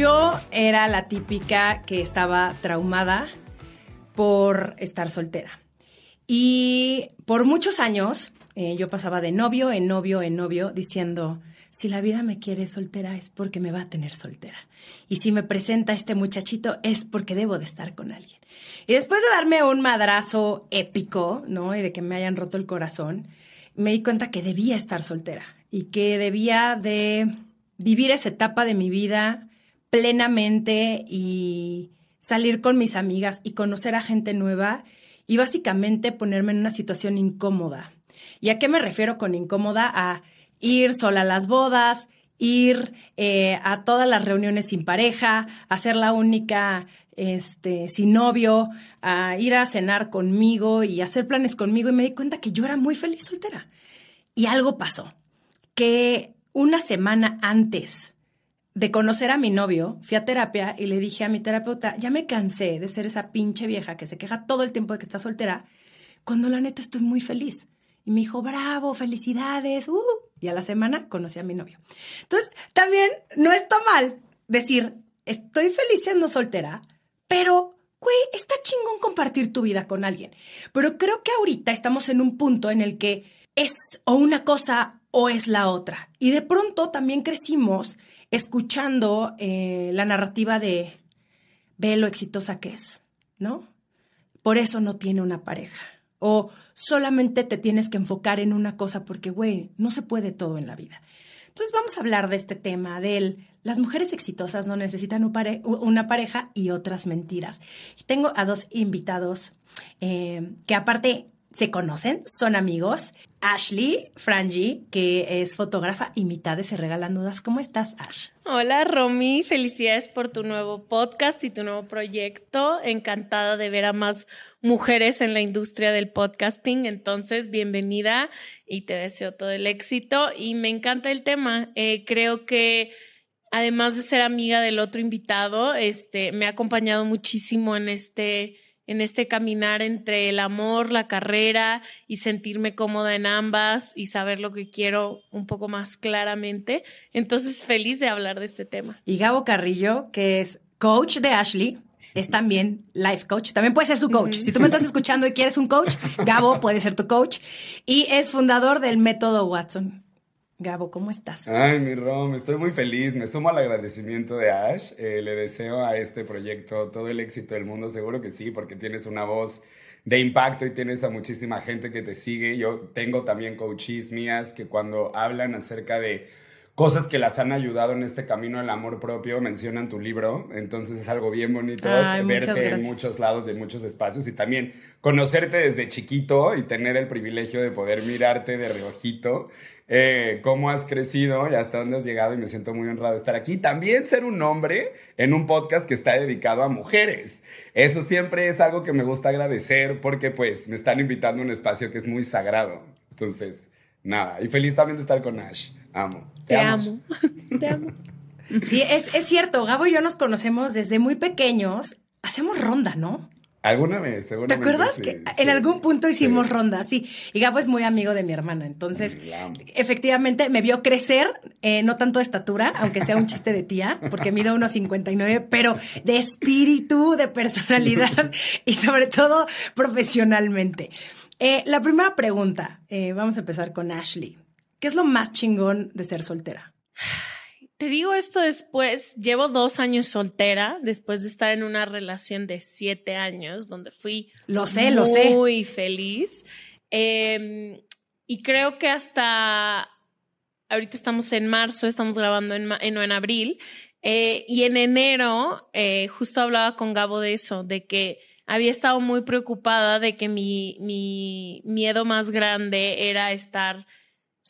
Yo era la típica que estaba traumada por estar soltera. Y por muchos años eh, yo pasaba de novio en novio en novio diciendo, si la vida me quiere soltera es porque me va a tener soltera. Y si me presenta este muchachito es porque debo de estar con alguien. Y después de darme un madrazo épico, ¿no? Y de que me hayan roto el corazón, me di cuenta que debía estar soltera y que debía de vivir esa etapa de mi vida plenamente y salir con mis amigas y conocer a gente nueva y básicamente ponerme en una situación incómoda. ¿Y a qué me refiero con incómoda? A ir sola a las bodas, ir eh, a todas las reuniones sin pareja, a ser la única este, sin novio, a ir a cenar conmigo y hacer planes conmigo y me di cuenta que yo era muy feliz soltera. Y algo pasó, que una semana antes de conocer a mi novio, fui a terapia y le dije a mi terapeuta, ya me cansé de ser esa pinche vieja que se queja todo el tiempo de que está soltera, cuando la neta estoy muy feliz. Y me dijo, bravo, felicidades. Uh. Y a la semana conocí a mi novio. Entonces, también no está mal decir, estoy feliz siendo soltera, pero, güey, está chingón compartir tu vida con alguien. Pero creo que ahorita estamos en un punto en el que es o una cosa o es la otra. Y de pronto también crecimos escuchando eh, la narrativa de ve lo exitosa que es, ¿no? Por eso no tiene una pareja. O solamente te tienes que enfocar en una cosa porque, güey, no se puede todo en la vida. Entonces vamos a hablar de este tema, del las mujeres exitosas no necesitan una pareja y otras mentiras. Tengo a dos invitados eh, que aparte se conocen, son amigos. Ashley Frangi, que es fotógrafa y mitad Se Regalan Dudas. ¿Cómo estás, Ash? Hola, Romy. Felicidades por tu nuevo podcast y tu nuevo proyecto. Encantada de ver a más mujeres en la industria del podcasting. Entonces, bienvenida y te deseo todo el éxito. Y me encanta el tema. Eh, creo que además de ser amiga del otro invitado, este, me ha acompañado muchísimo en este en este caminar entre el amor, la carrera y sentirme cómoda en ambas y saber lo que quiero un poco más claramente. Entonces, feliz de hablar de este tema. Y Gabo Carrillo, que es coach de Ashley, es también life coach, también puede ser su coach. Si tú me estás escuchando y quieres un coach, Gabo puede ser tu coach. Y es fundador del método Watson. Gabo, ¿cómo estás? Ay, mi Rom, estoy muy feliz. Me sumo al agradecimiento de Ash. Eh, le deseo a este proyecto todo el éxito del mundo. Seguro que sí, porque tienes una voz de impacto y tienes a muchísima gente que te sigue. Yo tengo también coaches mías que cuando hablan acerca de cosas que las han ayudado en este camino del amor propio, mencionan tu libro. Entonces es algo bien bonito verte en muchos lados, en muchos espacios y también conocerte desde chiquito y tener el privilegio de poder mirarte de reojito eh, cómo has crecido y hasta dónde has llegado y me siento muy honrado de estar aquí. También ser un hombre en un podcast que está dedicado a mujeres. Eso siempre es algo que me gusta agradecer porque pues me están invitando a un espacio que es muy sagrado. Entonces, nada, y feliz también de estar con Ash. Amo. Te, amo. Te amo. Sí, es, es cierto, Gabo y yo nos conocemos desde muy pequeños. Hacemos ronda, ¿no? Alguna vez, seguramente. ¿Te acuerdas que en algún punto hicimos ronda? Sí. Y Gabo es muy amigo de mi hermana. Entonces, efectivamente, me vio crecer, eh, no tanto de estatura, aunque sea un chiste de tía, porque mido unos 59, pero de espíritu, de personalidad y sobre todo profesionalmente. Eh, la primera pregunta, eh, vamos a empezar con Ashley. ¿Qué es lo más chingón de ser soltera? Te digo esto después, llevo dos años soltera, después de estar en una relación de siete años, donde fui lo sé, lo sé. muy feliz. Em, y creo que hasta ahorita estamos en marzo, estamos grabando en, en, en abril, eh, y en enero eh, justo hablaba con Gabo de eso, de que había estado muy preocupada de que mi, mi miedo más grande era estar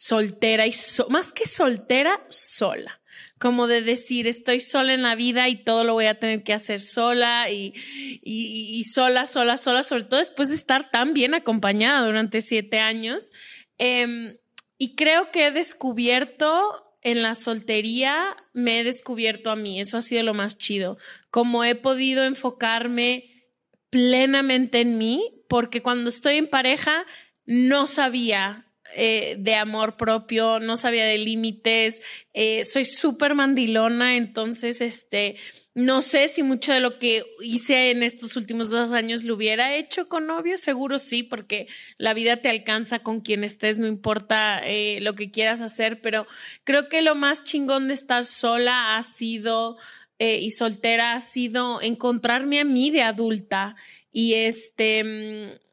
soltera y más que soltera, sola. como de decir, estoy sola en la vida y todo lo voy a tener que hacer sola y, sola, sola, sola, sobre todo después de estar tan bien acompañada durante siete años. Em, y creo que he descubierto en la soltería, me he descubierto a mí, eso ha sido lo más chido, como he podido enfocarme plenamente en mí, porque cuando estoy en pareja no sabía eh, de amor propio, no sabía de límites, eh, soy súper mandilona, entonces, este, no sé si mucho de lo que hice en estos últimos dos años lo hubiera hecho con novio, seguro sí, porque la vida te alcanza con quien estés, no importa eh, lo que quieras hacer, pero creo que lo más chingón de estar sola ha sido y soltera ha sido encontrarme a mí de adulta y este mm,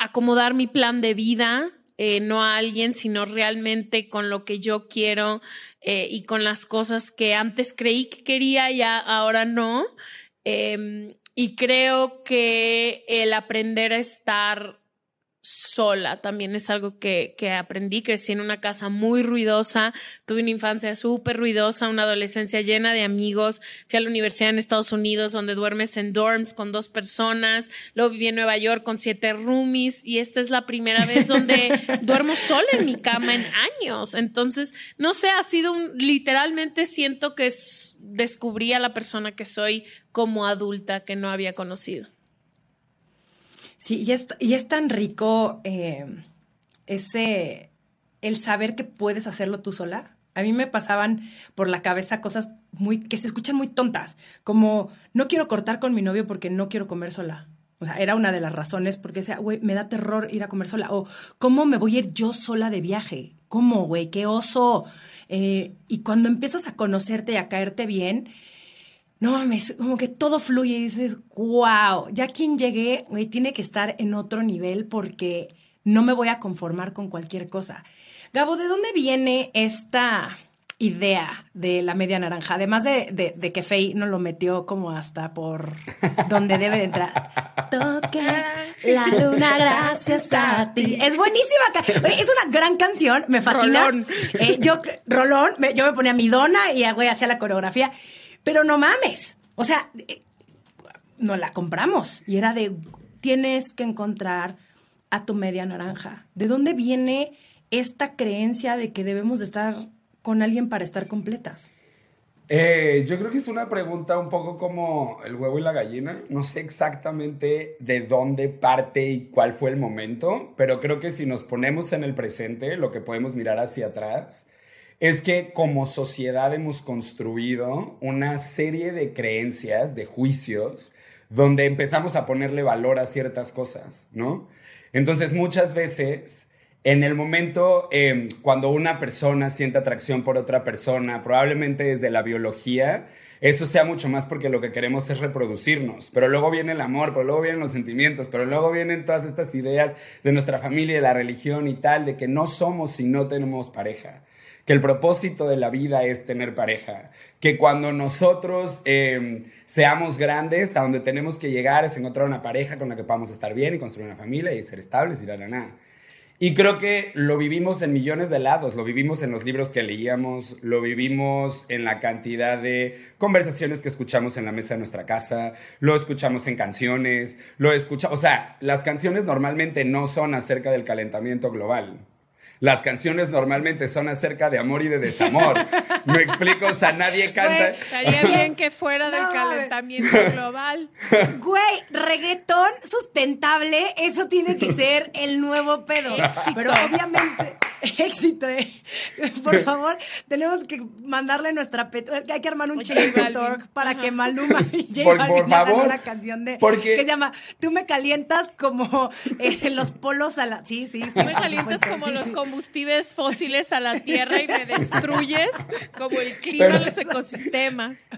acomodar mi plan de vida, eh, no a alguien, sino realmente con lo que yo quiero eh, y con las cosas que antes creí que quería y ahora no. Em, y creo que el aprender a estar sola. También es algo que, que, aprendí. Crecí en una casa muy ruidosa, tuve una infancia súper ruidosa, una adolescencia llena de amigos. Fui a la universidad en Estados Unidos donde duermes en dorms con dos personas. Luego viví en Nueva York con siete roomies y esta es la primera vez donde duermo sola en mi cama en años. Entonces, no sé, ha sido un, literalmente siento que descubrí a la persona que soy como adulta que no había conocido. Sí, y es, y es tan rico eh, ese, el saber que puedes hacerlo tú sola. A mí me pasaban por la cabeza cosas muy, que se escuchan muy tontas, como no quiero cortar con mi novio porque no quiero comer sola. O sea, era una de las razones porque decía, güey, me da terror ir a comer sola. O, ¿cómo me voy a ir yo sola de viaje? ¿Cómo, güey? ¡Qué oso! Eh, y cuando empiezas a conocerte y a caerte bien, no mames, como que todo fluye y dices, wow, ya quien llegué, güey, tiene que estar en otro nivel porque no me voy a conformar con cualquier cosa. Gabo, ¿de dónde viene esta idea de la media naranja? Además de, de, que Faye nos lo metió como hasta por donde debe de entrar. Toca la luna gracias a ti. Es buenísima. Es una gran canción, me fascina. Rolón. Eh, yo, Rolón, yo me ponía mi dona y güey hacía la coreografía. Pero no mames. O sea, eh, no la compramos. Y era de, tienes que encontrar a tu media naranja. ¿De dónde viene esta creencia de que debemos de estar con alguien para estar completas? Eh, yo creo que es una pregunta un poco como el huevo y la gallina. No sé exactamente de dónde parte y cuál fue el momento, pero creo que si nos ponemos en el presente, lo que podemos mirar hacia atrás es que como sociedad hemos construido una serie de creencias, de juicios, donde empezamos a ponerle valor a ciertas cosas, ¿no? Entonces muchas veces, en el momento em, cuando una persona siente atracción por otra persona, probablemente desde la biología, eso sea mucho más porque lo que queremos es reproducirnos, pero luego viene el amor, pero luego vienen los sentimientos, pero luego vienen todas estas ideas de nuestra familia, de la religión y tal, de que no somos si no tenemos pareja que el propósito de la vida es tener pareja, que cuando nosotros em, seamos grandes, a donde tenemos que llegar es encontrar una pareja con la que podamos estar bien y construir una familia y ser estables y la, la, la. Y creo que lo vivimos en millones de lados, lo vivimos en los libros que leíamos, lo vivimos en la cantidad de conversaciones que escuchamos en la mesa de nuestra casa, lo escuchamos en canciones, lo escuchamos, o sea, las canciones normalmente no son acerca del calentamiento global, las canciones normalmente son acerca de amor y de desamor. ¿Me explico? O sea, nadie canta. estaría bien que fuera del calentamiento global. Güey, reggaetón sustentable, eso tiene que ser el nuevo pedo. Pero obviamente, éxito. Eh. Por favor, tenemos que mandarle nuestra hay que armar un talk para que Maluma y J por, Balvin hagan una canción de que se llama Tú me calientas como eh, los polos a la sí, sí, sí. Tú me calientas como los combustibles fósiles a la tierra y me destruyes como el clima, los ecosistemas.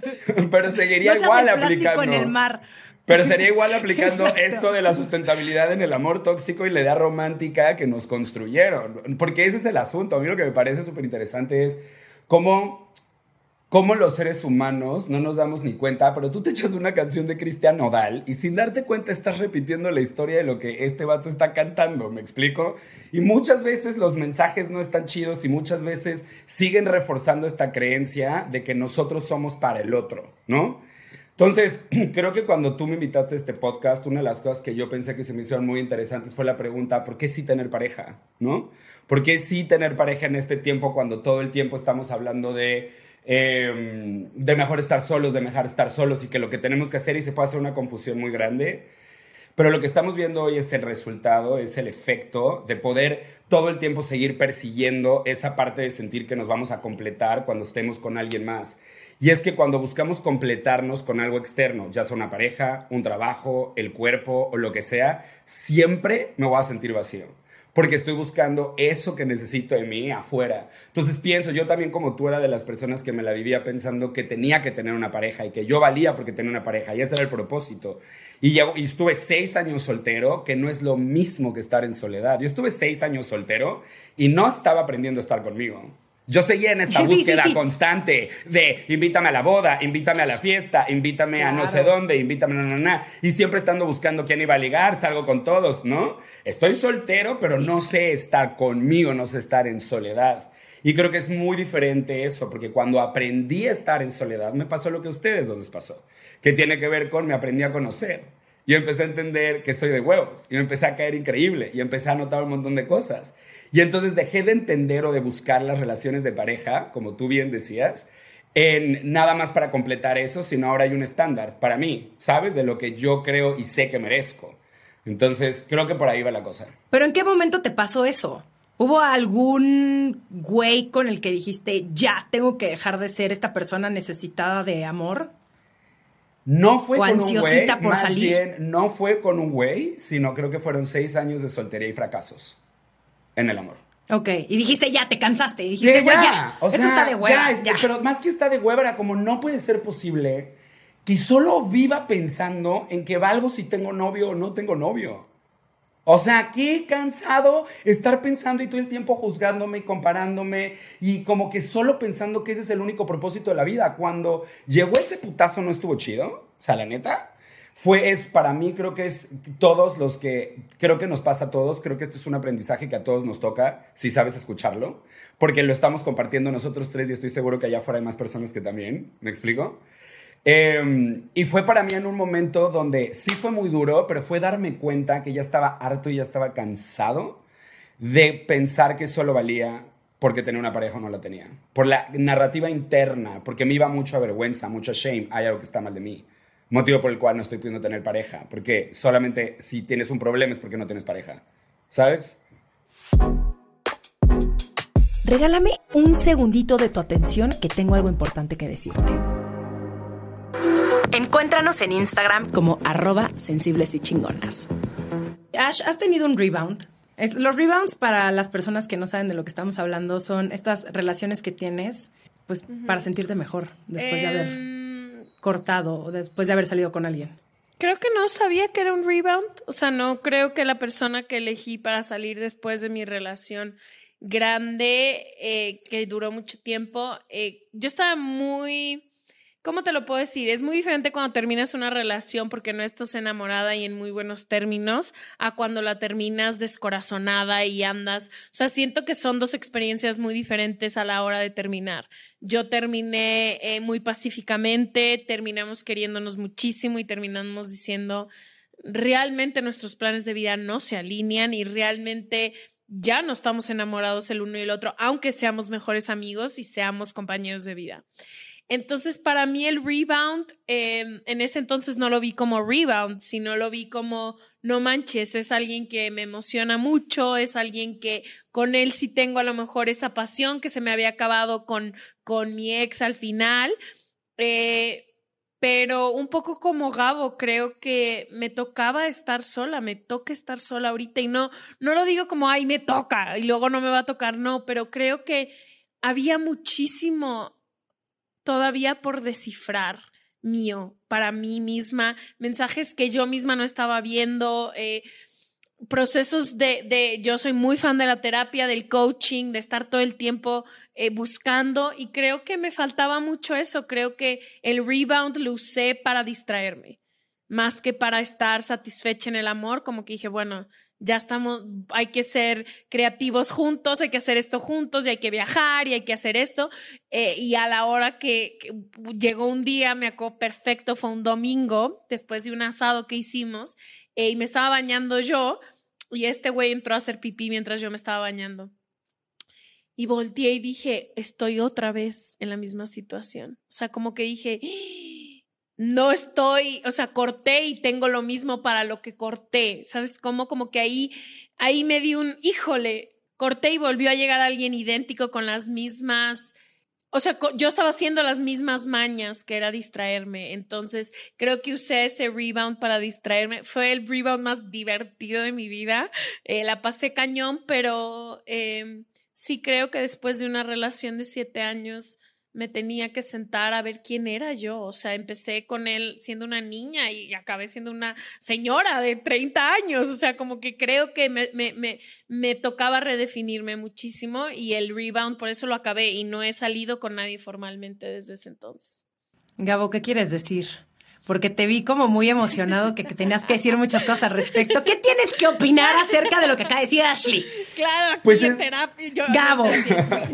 Pero seguiría igual aplicando. en el mar. Pero sería igual aplicando esto de la sustentabilidad en el amor tóxico y la idea romántica que nos construyeron. Porque ese es el asunto. A mí lo que me parece súper interesante es cómo cómo los seres humanos no nos damos ni cuenta, pero tú te echas una canción de Cristian Nodal y sin darte cuenta estás repitiendo la historia de lo que este vato está cantando, ¿me explico? Y muchas veces los mensajes no están chidos y muchas veces siguen reforzando esta creencia de que nosotros somos para el otro, ¿no? Entonces, creo que cuando tú me invitaste a este podcast, una de las cosas que yo pensé que se me hicieron muy interesantes fue la pregunta, ¿por qué sí tener pareja? ¿No? ¿Por qué sí tener pareja en este tiempo cuando todo el tiempo estamos hablando de Em, de mejor estar solos, de mejor estar solos y que lo que tenemos que hacer y se puede hacer una confusión muy grande. Pero lo que estamos viendo hoy es el resultado, es el efecto de poder todo el tiempo seguir persiguiendo esa parte de sentir que nos vamos a completar cuando estemos con alguien más. Y es que cuando buscamos completarnos con algo externo, ya sea una pareja, un trabajo, el cuerpo o lo que sea, siempre me voy a sentir vacío porque estoy buscando eso que necesito de mí afuera. Entonces pienso, yo también como tú era de las personas que me la vivía pensando que tenía que tener una pareja y que yo valía porque tenía una pareja y ese era el propósito. Y, y estuve seis años soltero, que no es lo mismo que estar en soledad. Yo estuve seis años soltero y no estaba aprendiendo a estar conmigo. Yo seguía en esta búsqueda constante de invítame a la boda, invítame a la fiesta, invítame a no sé dónde, invítame a na, Y siempre estando buscando quién iba a ligar, salgo con todos, ¿no? Estoy soltero, pero no sé estar conmigo, no sé estar en soledad. Y creo que es muy diferente eso, porque cuando aprendí a estar en soledad, me pasó lo que a ustedes les pasó, que tiene que ver con me aprendí a conocer. Y empecé a entender que soy de huevos. Y me empecé a caer increíble. Y empecé a notar un montón de cosas. Y entonces dejé de entender o de buscar las relaciones de pareja, como tú bien decías, en nada más para completar eso, sino ahora hay un estándar para mí, ¿sabes? De lo que yo creo y sé que merezco. Entonces, creo que por ahí va la cosa. Pero ¿en qué momento te pasó eso? ¿Hubo algún güey con el que dijiste, ya, tengo que dejar de ser esta persona necesitada de amor? No fue con un güey, por salir. Bien, no fue con un güey, sino creo que fueron seis años de soltería y fracasos en el amor. Ok, y dijiste ya, te cansaste, y dijiste, güey, ya, esto está de hueva. Ya, Pero más que está de hueva, era como no puede ser posible que solo viva pensando en que valgo si tengo novio o no tengo novio. O sea, qué cansado estar pensando y todo el tiempo juzgándome y comparándome y como que solo pensando que ese es el único propósito de la vida. Cuando llegó ese putazo no estuvo chido, o sea, la neta fue, es para mí, creo que es todos los que, creo que nos pasa a todos, creo que esto es un aprendizaje que a todos nos toca, si sabes escucharlo, porque lo estamos compartiendo nosotros tres y estoy seguro que allá afuera hay más personas que también, ¿me explico? Em, y fue para mí en un momento donde sí fue muy duro, pero fue darme cuenta que ya estaba harto y ya estaba cansado de pensar que solo valía porque tenía una pareja o no la tenía. Por la narrativa interna, porque me iba mucho a vergüenza, mucho shame, hay algo que está mal de mí motivo por el cual no estoy pudiendo tener pareja, porque solamente si tienes un problema es porque no tienes pareja, ¿sabes? Regálame un segundito de tu atención que tengo algo importante que decirte. Encuéntranos en Instagram como arroba sensibles y chingonas. Ash, ¿has tenido un rebound? Los rebounds para las personas que no saben de lo que estamos hablando son estas relaciones que tienes pues para sentirte mejor después de haber em, cortado después de haber salido con alguien? Creo que no sabía que era un rebound. O sea, no creo que la persona que elegí para salir después de mi relación grande, eh, que duró mucho tiempo, eh, yo estaba muy ¿Cómo te lo puedo decir? Es muy diferente cuando terminas una relación porque no estás enamorada y en muy buenos términos a cuando la terminas descorazonada y andas. O sea, siento que son dos experiencias muy diferentes a la hora de terminar. Yo terminé eh, muy pacíficamente, terminamos queriéndonos muchísimo y terminamos diciendo, realmente nuestros planes de vida no se alinean y realmente ya no estamos enamorados el uno y el otro, aunque seamos mejores amigos y seamos compañeros de vida. Entonces, para mí el rebound, em, en ese entonces no lo vi como rebound, sino lo vi como, no manches, es alguien que me emociona mucho, es alguien que con él sí tengo a lo mejor esa pasión que se me había acabado con, con mi ex al final. Eh, pero un poco como Gabo, creo que me tocaba estar sola, me toca estar sola ahorita y no, no lo digo como, ay, me toca y luego no me va a tocar, no, pero creo que había muchísimo todavía por descifrar mío, para mí misma, mensajes que yo misma no estaba viendo, eh, procesos de, de, yo soy muy fan de la terapia, del coaching, de estar todo el tiempo eh, buscando y creo que me faltaba mucho eso, creo que el rebound lo usé para distraerme, más que para estar satisfecha en el amor, como que dije, bueno, ya estamos, hay que ser creativos juntos, hay que hacer esto juntos y hay que viajar y hay que hacer esto. Eh, y a la hora que, llegó un día, me acuerdo perfecto, fue un domingo, después de un asado que hicimos, eh, y me estaba bañando yo y este güey entró a hacer pipí mientras yo me estaba bañando. Y volteé y dije, estoy otra vez en la misma situación. O sea, como que dije, no estoy, o sea, corté y tengo lo mismo para lo que corté, ¿sabes? Como, como que ahí, ahí me di un, híjole, corté y volvió a llegar alguien idéntico con las mismas, o sea, yo estaba haciendo las mismas mañas que era distraerme, entonces creo que usé ese rebound para distraerme, fue el rebound más divertido de mi vida, eh, la pasé cañón, pero eh, sí creo que después de una relación de siete años, me tenía que sentar a ver quién era yo. O sea, empecé con él siendo una niña y acabé siendo una señora de 30 años. O sea, como que creo que me, me, me, me tocaba redefinirme muchísimo y el rebound, por eso lo acabé y no he salido con nadie formalmente desde ese entonces. Gabo, ¿qué quieres decir? Porque te vi como muy emocionado que, tenías que decir muchas cosas al respecto. ¿Qué tienes que opinar acerca de lo que acaba de decir Ashley? Claro, aquí pues en terapia. Yo, Gabo,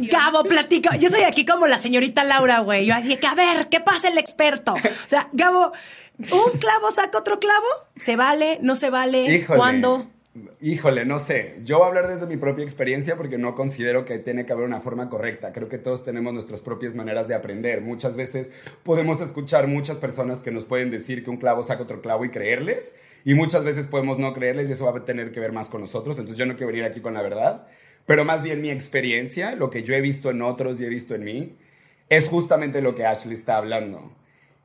Gabo, platico. Yo soy aquí como la señorita Laura, güey. Yo así que, a ver, ¿qué pasa el experto? O sea, Gabo, ¿un clavo saca otro clavo? ¿Se vale? ¿No se vale? ¿Cuándo? Híjole, no sé. Yo voy a hablar desde mi propia experiencia porque no considero que tiene que haber una forma correcta. Creo que todos tenemos nuestras propias maneras de aprender. Muchas veces podemos escuchar muchas personas que nos pueden decir que un clavo saca otro clavo y creerles. Y muchas veces podemos no creerles y eso va a tener que ver más con nosotros. Entonces yo no quiero venir aquí con la verdad. Pero más bien mi experiencia, lo que yo he visto en otros y he visto en mí, es justamente lo que Ashley está hablando.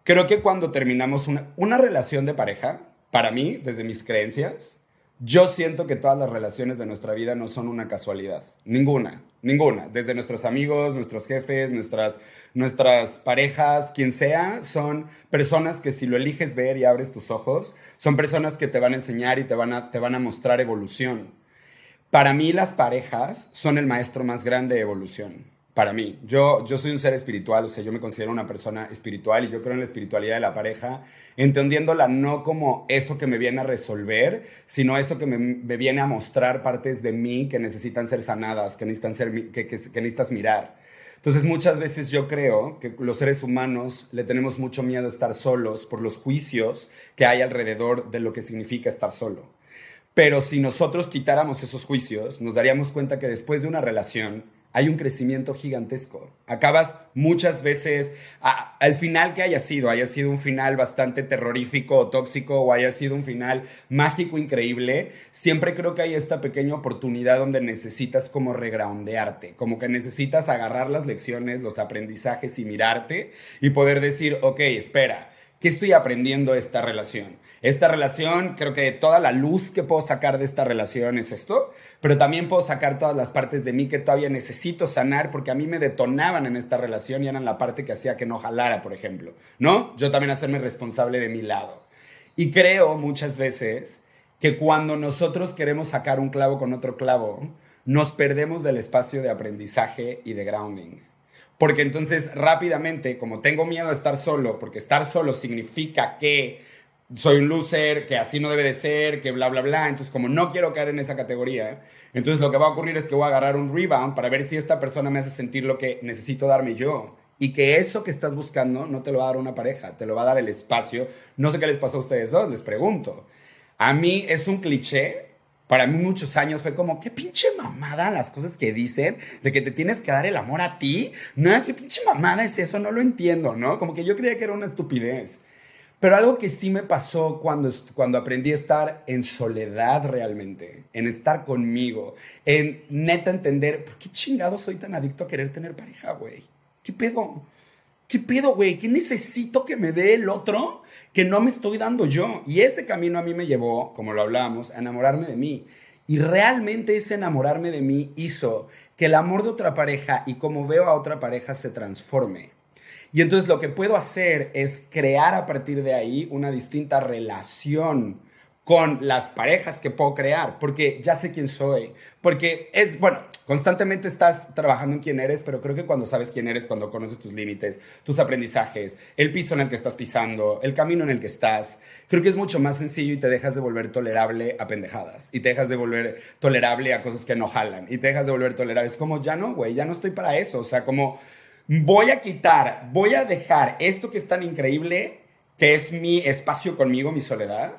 Creo que cuando terminamos una, una relación de pareja, para mí, desde mis creencias, yo siento que todas las relaciones de nuestra vida no son una casualidad. Ninguna, ninguna. Desde nuestros amigos, nuestros jefes, nuestras, nuestras parejas, quien sea, son personas que si lo eliges ver y abres tus ojos, son personas que te van a enseñar y te van a, te van a mostrar evolución. Para mí las parejas son el maestro más grande de evolución para mí. Yo, yo soy un ser espiritual, o sea, yo me considero una persona espiritual y yo creo en la espiritualidad de la pareja, entendiéndola no como eso que me viene a resolver, sino eso que me, viene a mostrar partes de mí que necesitan ser sanadas, que necesitan ser, que, que, que necesitas mirar. Entonces muchas veces yo creo que los seres humanos le tenemos mucho miedo a estar solos por los juicios que hay alrededor de lo que significa estar solo. Pero si nosotros quitáramos esos juicios, nos daríamos cuenta que después de una relación, hay un crecimiento gigantesco. Acabas muchas veces, al final que haya sido, haya sido un final bastante terrorífico o tóxico o haya sido un final mágico, increíble, siempre creo que hay esta pequeña oportunidad donde necesitas como regroundearte, como que necesitas agarrar las lecciones, los aprendizajes y mirarte y poder decir, ok, espera, ¿qué estoy aprendiendo de esta relación? Esta relación, creo que toda la luz que puedo sacar de esta relación es esto, pero también puedo sacar todas las partes de mí que todavía necesito sanar porque a mí me detonaban en esta relación y eran la parte que hacía que no jalara, por ejemplo, ¿no? Yo también hacerme responsable de mi lado. Y creo muchas veces que cuando nosotros queremos sacar un clavo con otro clavo, nos perdemos del espacio de aprendizaje y de grounding. Porque entonces rápidamente, como tengo miedo a estar solo, porque estar solo significa que soy un loser, que así no debe de ser, que bla, bla, bla. Entonces, como no quiero caer en esa categoría, entonces lo que va a ocurrir es que voy a agarrar un rebound para ver si esta persona me hace sentir lo que necesito darme yo. Y que eso que estás buscando no te lo va a dar una pareja, te lo va a dar el espacio. No sé qué les pasó a ustedes dos, les pregunto. A mí es un cliché, para mí muchos años fue como, qué pinche mamada las cosas que dicen de que te tienes que dar el amor a ti. No, qué pinche mamada es eso, no lo entiendo, ¿no? Como que yo creía que era una estupidez. Pero algo que sí me pasó cuando, cuando aprendí a estar en soledad realmente, en estar conmigo, en neta entender, ¿por qué chingado soy tan adicto a querer tener pareja, güey? ¿Qué pedo? ¿Qué pedo, güey? ¿Qué necesito que me dé el otro que no me estoy dando yo? Y ese camino a mí me llevó, como lo hablábamos, a enamorarme de mí. Y realmente ese enamorarme de mí hizo que el amor de otra pareja y como veo a otra pareja se transforme. Y entonces lo que puedo hacer es crear a partir de ahí una distinta relación con las parejas que puedo crear, porque ya sé quién soy, porque es, bueno, constantemente estás trabajando en quién eres, pero creo que cuando sabes quién eres, cuando conoces tus límites, tus aprendizajes, el piso en el que estás pisando, el camino en el que estás, creo que es mucho más sencillo y te dejas de volver tolerable a pendejadas, y te dejas de volver tolerable a cosas que no jalan, y te dejas de volver tolerable. Es como, ya no, güey, ya no estoy para eso, o sea, como voy a quitar, voy a dejar esto que es tan increíble, que es mi espacio conmigo, mi soledad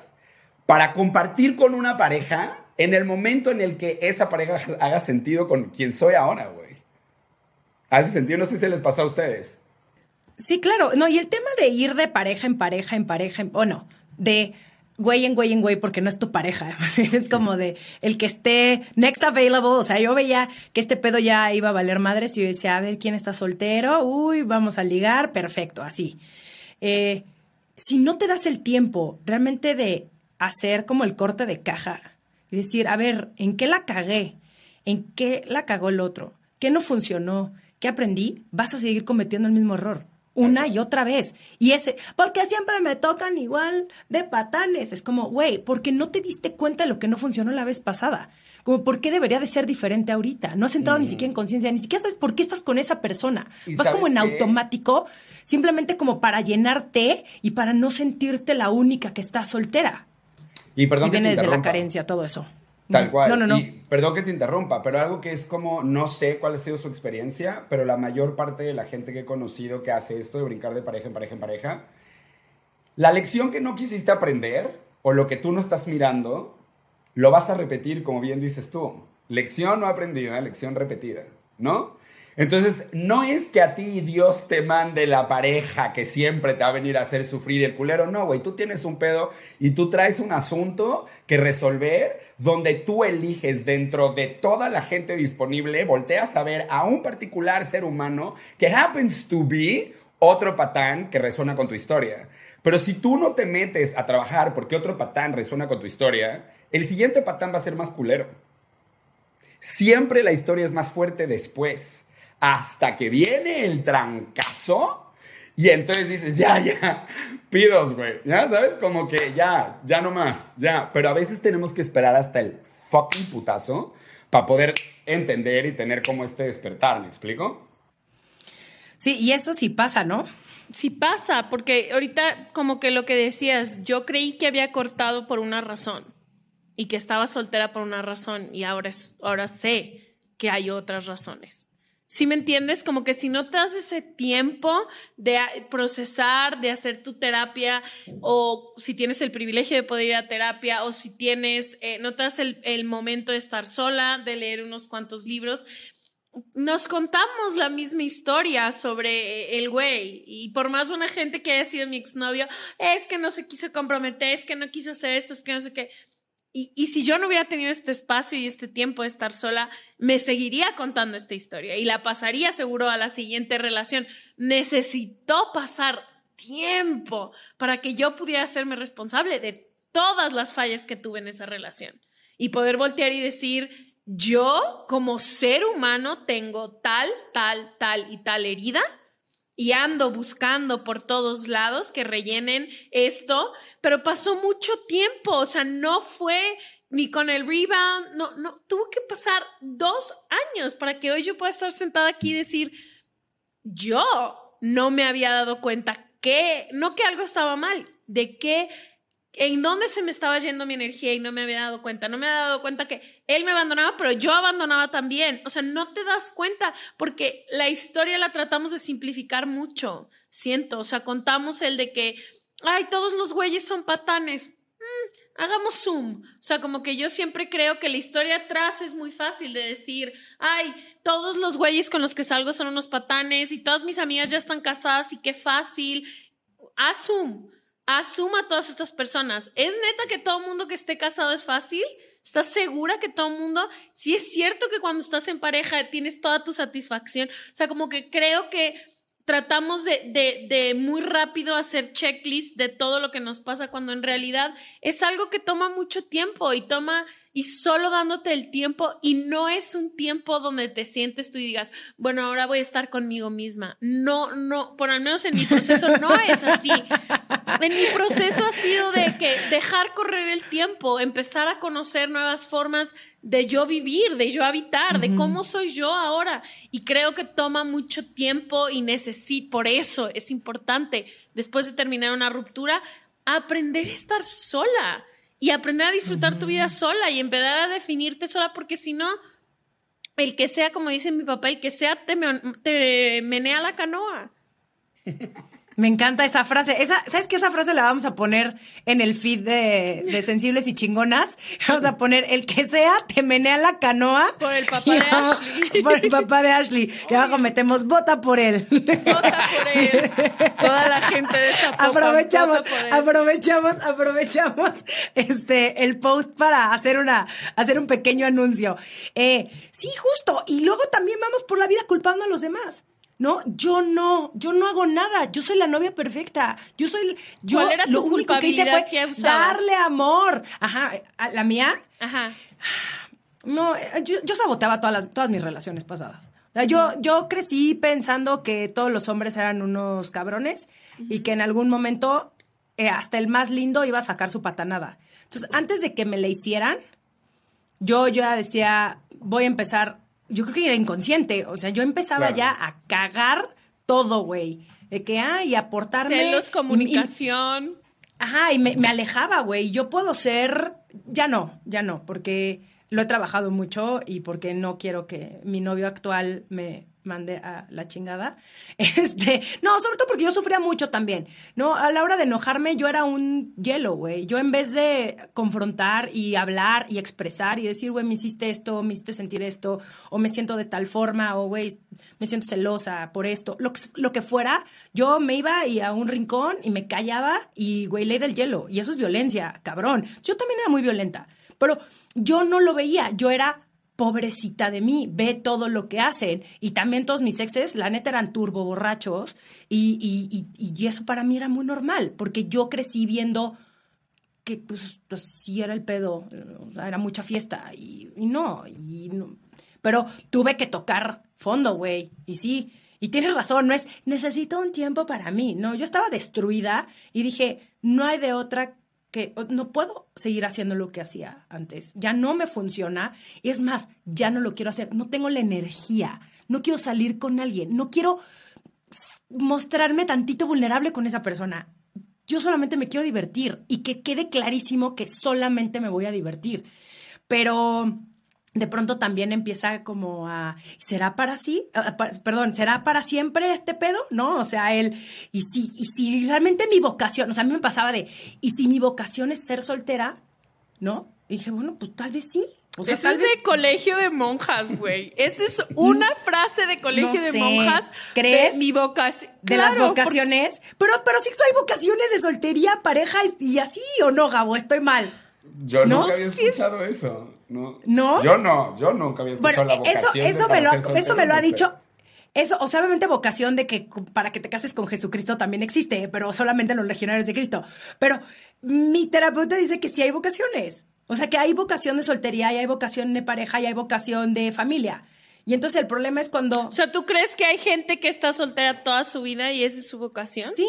para compartir con una pareja en el momento en el que esa pareja haga sentido con quien soy ahora, güey. ¿Hace sentido? No sé si les pasó a ustedes. Sí, claro. No, y el tema de ir de pareja en pareja en pareja, en, bueno, de güey en güey en güey porque no es tu pareja. es como de el que esté next available. O sea, yo veía que este pedo ya iba a valer madres y yo decía, a ver, ¿quién está soltero? Uy, vamos a ligar. Perfecto, así. Eh, si no te das el tiempo realmente de hacer como el corte de caja y decir, a ver, ¿en qué la cagué? ¿En qué la cagó el otro? ¿Qué no funcionó? ¿Qué aprendí? Vas a seguir cometiendo el mismo error una y otra vez. Y ese, porque siempre me tocan igual de patanes. Es como, güey, porque no te diste cuenta de lo que no funcionó la vez pasada. Como, ¿por qué debería de ser diferente ahorita? No has entrado ni siquiera en conciencia, ni siquiera sabes por qué estás con esa persona. Vas como en automático, simplemente como para llenarte y para no sentirte la única que está soltera. Y, perdón viene desde la carencia, todo eso. Tal cual. No, no, no. Y perdón que te interrumpa, pero algo que es como, no sé cuál ha sido su experiencia, pero la mayor parte de la gente que he conocido que hace esto de brincar de pareja en pareja en pareja, la lección que no quisiste aprender o lo que tú no estás mirando, lo vas a repetir, como bien dices tú. Lección no aprendida, lección repetida, ¿no? Entonces, no es que a ti Dios te mande la pareja que siempre te va a venir a hacer sufrir el culero. No, güey, tú tienes un pedo y tú traes un asunto que resolver donde tú eliges dentro de toda la gente disponible, volteas a ver a un particular ser humano que happens to be otro patán que resuena con tu historia. Pero si tú no te metes a trabajar porque otro patán resuena con tu historia, el siguiente patán va a ser más culero. Siempre la historia es más fuerte después hasta que viene el trancazo. Y entonces dices, ya, ya, pidos, güey. Ya, ¿sabes? Como que ya, ya no más, ya. Pero a veces tenemos que esperar hasta el fucking putazo para poder entender y tener como este despertar, ¿me explico? Sí, y eso sí pasa, ¿no? Sí pasa, porque ahorita como que lo que decías, yo creí que había cortado por una razón y que estaba soltera por una razón y ahora, ahora sé que hay otras razones. Si me entiendes, como que si no te das ese tiempo de procesar, de hacer tu terapia, o si tienes el privilegio de poder ir a terapia, o si tienes, eh, no te das el, el momento de estar sola, de leer unos cuantos libros, nos contamos la misma historia sobre el güey. Y por más buena gente que haya sido mi exnovio, es que no se quiso comprometer, es que no quiso hacer esto, es que no sé qué. Y, si yo no hubiera tenido este espacio y este tiempo de estar sola, me seguiría contando esta historia y la pasaría seguro a la siguiente relación. Necesitó pasar tiempo para que yo pudiera hacerme responsable de todas las fallas que tuve en esa relación y poder voltear y decir, yo como ser humano tengo tal, tal, tal y tal herida y ando buscando por todos lados que rellenen esto, pero pasó mucho tiempo, o sea, no fue ni con el rebound, no, no, tuvo que pasar dos años para que hoy yo pueda estar sentada aquí y decir, yo no me había dado cuenta que, no que algo estaba mal, de que en dónde se me estaba yendo mi energía y no me había dado cuenta. No me había dado cuenta que él me abandonaba, pero yo abandonaba también. O sea, no te das cuenta porque la historia la tratamos de simplificar mucho, siento. O sea, contamos el de que, ay, todos los güeyes son patanes. Mm, hagamos zoom. O sea, como que yo siempre creo que la historia atrás es muy fácil de decir, ay, todos los güeyes con los que salgo son unos patanes y todas mis amigas ya están casadas y qué fácil. Haz zoom asuma a todas estas personas. ¿Es neta que todo mundo que esté casado es fácil? ¿Estás segura que todo mundo? Sí es cierto que cuando estás en pareja tienes toda tu satisfacción. O sea, como que creo que tratamos de, de, muy rápido hacer checklist de todo lo que nos pasa cuando en realidad es algo que toma mucho tiempo y toma y solo dándote el tiempo y no es un tiempo donde te sientes tú y digas, bueno, ahora voy a estar conmigo misma. No, no, por al menos en mi proceso no es así. En mi proceso ha sido de que dejar correr el tiempo, empezar a conocer nuevas formas de yo vivir, de yo habitar, de cómo soy yo ahora. Y creo que toma mucho tiempo y necesito, por eso es importante, después de terminar una ruptura, aprender a estar sola y aprender a disfrutar tu vida sola y empezar a definirte sola, porque si no, el que sea, como dice mi papá, el que sea te, te menea la canoa. Me encanta esa frase. Esa, ¿Sabes qué? Esa frase la vamos a poner en el feed de, Sensibles y Chingonas. Vamos a poner el que sea, te menea la canoa. Por el papá de Ashley. Por el papá de Ashley. Y abajo metemos, vota por él. Vota por él. Toda la gente de esa Aprovechamos, aprovechamos, aprovechamos este, el post para hacer una, hacer un pequeño anuncio. Eh, sí, justo. Y luego también vamos por la vida culpando a los demás. No, yo no, yo no hago nada. Yo soy la novia perfecta. Yo soy, yo ¿Cuál era tu lo único que hice fue darle amor. Ajá, la mía. Ajá. No, yo, yo saboteaba todas las, todas mis relaciones pasadas. Yo, yo crecí pensando que todos los hombres eran unos cabrones y que en algún momento eh, hasta el más lindo iba a sacar su patanada. Entonces, antes de que me la hicieran, yo ya decía, voy a empezar yo creo que era inconsciente. O sea, yo empezaba ya a cagar todo, güey. De que, ah, y aportarme. Celos, comunicación. ajá, y me, me alejaba, güey. Yo puedo ser. Ya no, ya no, porque lo he trabajado mucho y porque no quiero que mi novio actual me, mande a la chingada. Este, no, sobre todo porque yo sufría mucho también. No, a la hora de enojarme yo era un hielo, güey. Yo en vez de confrontar y hablar y expresar y decir, güey, me hiciste esto, me hiciste sentir esto, o me siento de tal forma, o güey, me siento celosa por esto, lo que, lo que fuera, yo me iba y a un rincón y me callaba y, güey, ley del hielo. Y eso es violencia, cabrón. Yo también era muy violenta, pero yo no lo veía, yo era pobrecita de mí, ve todo lo que hacen. Y también todos mis exes, la neta, eran turbo borrachos. Y, y, y, eso para mí era muy normal, porque yo crecí viendo que pues, pues sí era el pedo, era mucha fiesta. Y, no, y no. Pero tuve que tocar fondo, güey. Y sí, y tienes razón, no es necesito un tiempo para mí. No, yo estaba destruida y dije, no hay de otra que no puedo seguir haciendo lo que hacía antes. Ya no me funciona. Es más, ya no lo quiero hacer. No tengo la energía. No quiero salir con alguien. No quiero mostrarme tantito vulnerable con esa persona. Yo solamente me quiero divertir y que quede clarísimo que solamente me voy a divertir. Pero de pronto también empieza como a, ¿será para sí? Ah, perdón, ¿será para siempre este pedo? ¿No? O sea, él, y si, y si realmente mi vocación, o sea, a mí me pasaba de, ¿y si mi vocación es ser soltera? ¿No? Y dije, bueno, pues tal vez sí. O sea, Eso es de colegio de monjas, güey. Esa es una frase de colegio de monjas. ¿Crees? De mi vocación. De las vocaciones. Pero, pero sí hay vocaciones de soltería, pareja y así, ¿o no, Gabo? Estoy mal. Yo nunca había escuchado eso. No. Yo no, yo nunca había escuchado la vocación. Eso, eso, me, lo, eso me lo ha dicho. Eso, o sea, obviamente vocación de que para que te cases con Jesucristo también existe, pero solamente los legionarios de Cristo. Pero mi terapeuta dice que sí hay vocaciones. O sea, que hay vocación de soltería, y hay vocación de pareja, y hay vocación de familia. Y entonces el problema es cuando... O sea, ¿tú crees que hay gente que está soltera toda su vida y esa es su vocación? Sí.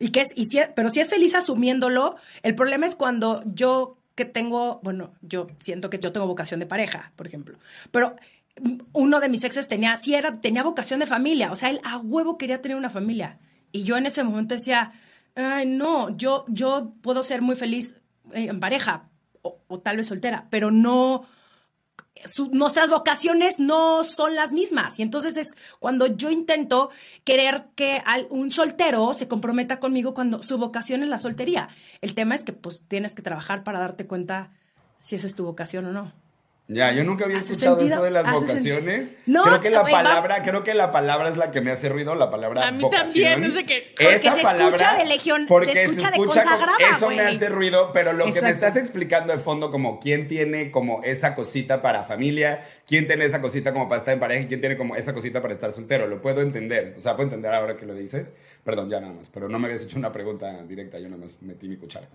Y que es, y si, pero si es feliz asumiéndolo, el problema es cuando yo que tengo, bueno, yo siento que yo tengo vocación de pareja, por ejemplo, pero uno de mis exes tenía, era, tenía vocación de familia, o sea, él a huevo quería tener una familia. Y yo en ese momento decía, ay, no, yo, yo puedo ser muy feliz en pareja o tal vez soltera, pero no, nuestras vocaciones no son las mismas. Y entonces es cuando yo intento querer que un soltero se comprometa conmigo cuando su vocación es la soltería. El tema es que pues tienes que trabajar para darte cuenta si esa es tu vocación o no. Ya, yo nunca había ¿Hace escuchado sentido? eso de las ¿Hace sen- vocaciones. No, creo que la va- palabra, creo que la palabra es la que me hace ruido, la palabra A mí vocación. también, es de que- Porque Esa se palabra, escucha de legión- porque se escucha de como- consagrada, Eso me güey. hace ruido, pero lo que me Exacto. estás explicando de fondo como quién tiene como esa cosita para familia, quién tiene esa cosita como para estar en pareja y quién tiene como esa cosita para estar soltero, lo puedo entender. O sea, puedo entender ahora que lo dices. Perdón, ya nada más, pero no me habías hecho una pregunta directa, yo nada más metí mi cuchara.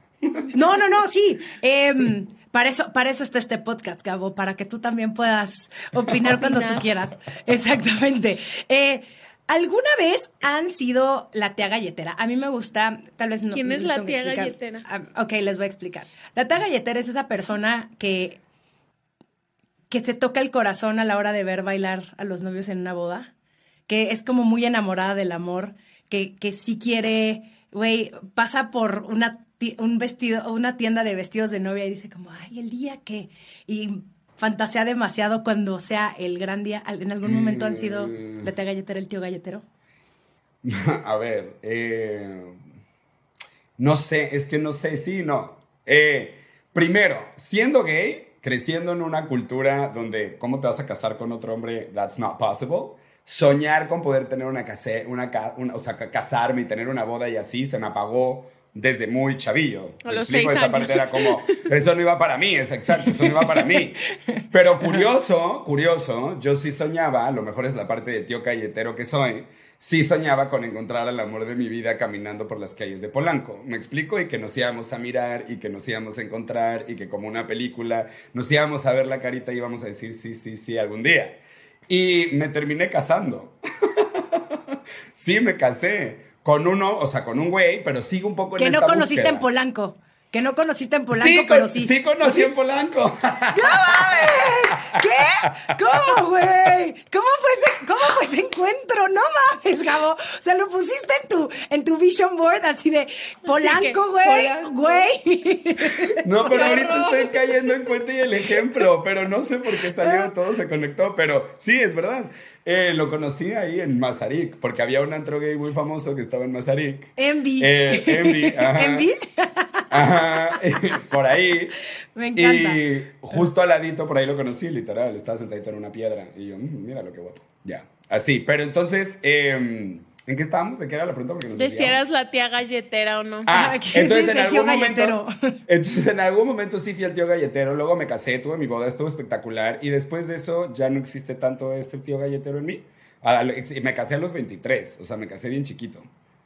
No, no, no, sí. Em, para eso, para eso está este podcast, Gabo, para que tú también puedas opinar cuando tú quieras. Exactamente. Eh, ¿Alguna vez han sido la tía galletera? A mí me gusta, tal vez no. ¿Quién es la tía explicar. galletera? Ah, ok, les voy a explicar. La tía galletera es esa persona que, que se toca el corazón a la hora de ver bailar a los novios en una boda, que es como muy enamorada del amor, que, que sí quiere, güey, pasa por una, un vestido, una tienda de vestidos de novia y dice como, ay, el día que... Y fantasea demasiado cuando sea el gran día. ¿En algún momento han sido Mm. la tía galletera, el tío galletero? A ver, eh, no sé, es que no sé, sí, no. Eh, primero, siendo gay, creciendo en una cultura donde, ¿cómo te vas a casar con otro hombre? That's not possible. Soñar con poder tener una casa, una, una- o sea, ca- casarme y tener una boda y así se me apagó desde muy chavillo. A ¿Me los seis Esa años. parte era como, eso no iba para mí, es exacto, eso no iba para mí. Pero curioso, curioso, yo sí soñaba, a lo mejor es la parte de tío calletero que soy, sí soñaba con encontrar al amor de mi vida caminando por las calles de Polanco. ¿Me explico? Y que nos íbamos a mirar y que nos íbamos a encontrar y que como una película nos íbamos a ver la carita y íbamos a decir sí, sí, sí algún día. Y me terminé casando. sí, me casé. Con uno, o sea, con un güey, pero sigo un poco en Que no esta conociste búsqueda. en Polanco. Que no conociste en Polanco, sí, pero con- sí. sí conocí en Polanco. ¿Qué? ¿Cómo, güey? ¿Cómo fue ese, cómo fue ese encuentro? No mames, Gabo. O sea, lo pusiste en tu, en tu vision board así de Polanco, güey, güey. No, pero ahorita estoy cayendo en cuenta y el ejemplo, pero no sé por qué salió, todo se conectó, pero sí, es verdad. Eh, lo conocí ahí en Mazarik, porque había un antro gay muy famoso que estaba en Mazarik. Envy. Eh, Envy, ajá. Envy. Ajá, por ahí. Me encanta. Y justo al ladito, por ahí lo conocí, literal, estaba sentadito en una piedra. Y yo, "Mm, mira lo que guapo. Ya, así. Pero entonces, eh, ¿en qué estábamos? ¿De qué era la pregunta? Porque nos De si eras la tía galletera o no. Ah, Ah, ¿qué entonces es en algún momento, entonces en algún momento sí fui al tío galletero, luego me casé, tuve mi boda, estuvo espectacular y después de eso ya no existe tanto ese tío galletero en mí. A lo- ex- me casé a los 23, o sea, me casé bien chiquito.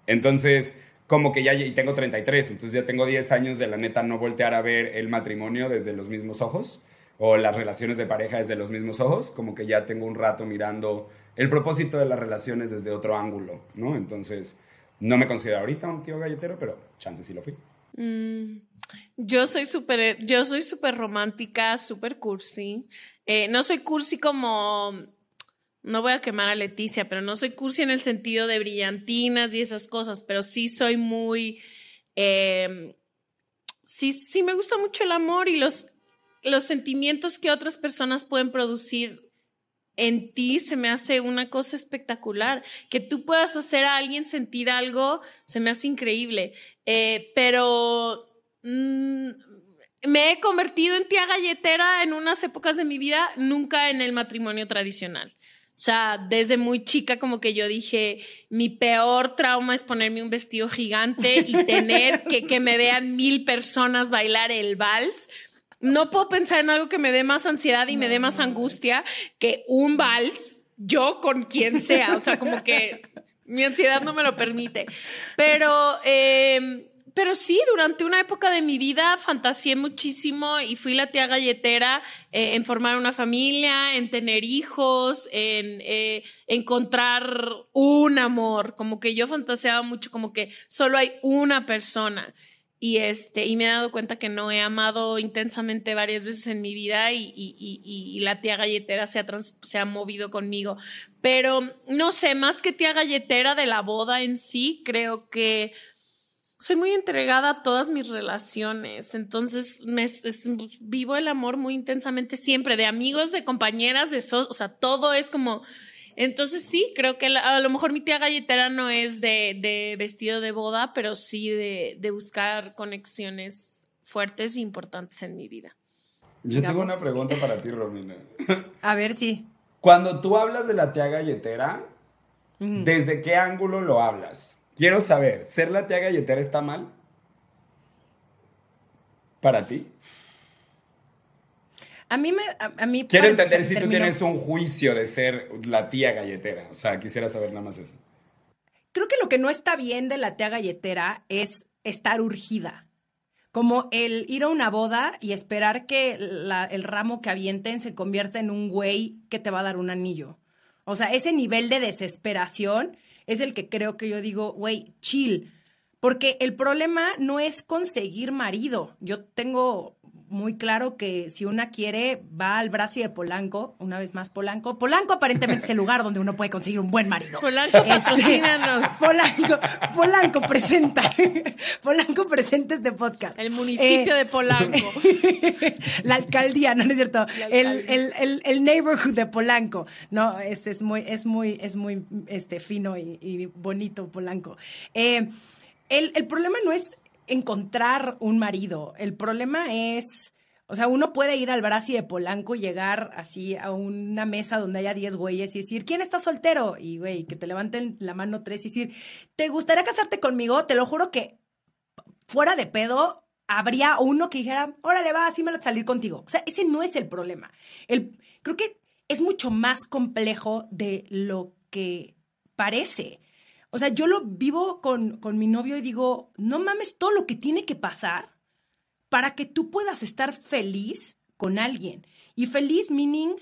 Entonces, como que ya y tengo 33, entonces ya tengo 10 años de la neta no voltear a ver el matrimonio desde los mismos ojos o las relaciones de pareja desde los mismos ojos, como que ya tengo un rato mirando el propósito de las relaciones desde otro ángulo, ¿no? Entonces, no me considero ahorita un tío galletero, pero chance sí lo fui. Mm, yo soy súper, yo soy súper romántica, súper cursi. Eh, no soy cursi como, no voy a quemar a Leticia, pero no soy cursi en el sentido de brillantinas y esas cosas, pero sí soy muy, eh, sí, sí me gusta mucho el amor y los, los sentimientos que otras personas pueden producir en ti se me hace una cosa espectacular. Que tú puedas hacer a alguien sentir algo se me hace increíble. Eh, pero mm, me he convertido en tía galletera en unas épocas de mi vida, nunca en el matrimonio tradicional. O sea, desde muy chica como que yo dije, mi peor trauma es ponerme un vestido gigante y tener que, que me vean mil personas bailar el vals. No puedo pensar en algo que me dé más ansiedad y me dé más angustia que un vals, yo con quien sea. O sea, como que mi ansiedad no me lo permite. Pero, eh, pero sí, durante una época de mi vida fantaseé muchísimo y fui la tía galletera eh, en formar una familia, en tener hijos, en eh, encontrar un amor. Como que yo fantaseaba mucho, como que solo hay una persona. Y, este, y me he dado cuenta que no he amado intensamente varias veces en mi vida y, y- y- y la tía galletera se ha, trans- se ha movido conmigo. Pero no sé, más que tía galletera de la boda en sí, creo que soy muy entregada a todas mis relaciones. Entonces me, es- vivo el amor muy intensamente siempre, de amigos, de compañeras, de socios, o sea, todo es como... Entonces sí, creo que la- a lo mejor mi tía galletera no es de, de vestido de boda, pero sí de, de buscar conexiones fuertes e importantes en mi vida. Yo tengo una pregunta para ti, Romina. A ver si. Cuando tú hablas de la tía galletera, ¿desde qué ángulo lo hablas? Quiero saber, ¿ser la tía galletera está mal? ¿Para ti? A mí me. A, mí Quiero entender si tú tienes un juicio de ser la tía galletera. O sea, quisiera saber nada más eso. Creo que lo que no está bien de la tía galletera es estar urgida. Como el ir a una boda y esperar que el ramo que avienten se convierta en un güey que te va a dar un anillo. O sea, ese nivel de desesperación es el que creo que yo digo, güey, chill. Porque el problema no es conseguir marido. Yo tengo muy claro que si una quiere, va al Brasi de Polanco, una vez más Polanco. Polanco aparentemente es el lugar donde uno puede conseguir un buen marido. Polanco, este. Polanco, Polanco presenta. Polanco presenta este podcast. El municipio de Polanco. La alcaldía, no, es cierto. El, neighborhood de Polanco. No, es, es muy, es muy, es muy este, fino y, bonito Polanco. Eh, el, el problema no es encontrar un marido. El problema es, o sea, uno puede ir al Brasi de Polanco y llegar así a una mesa donde haya 10 güeyes y decir, ¿quién está soltero? Y, güey, que te levanten la mano tres y decir, ¿te gustaría casarte conmigo? Te lo juro que fuera de pedo habría uno que dijera, órale, va, así me lo salir contigo. O sea, ese no es el problema. El, creo que es mucho más complejo de lo que parece. O sea, yo lo vivo con, con mi novio y digo, no mames todo lo que tiene que pasar para que tú puedas estar feliz con alguien. Y feliz meaning,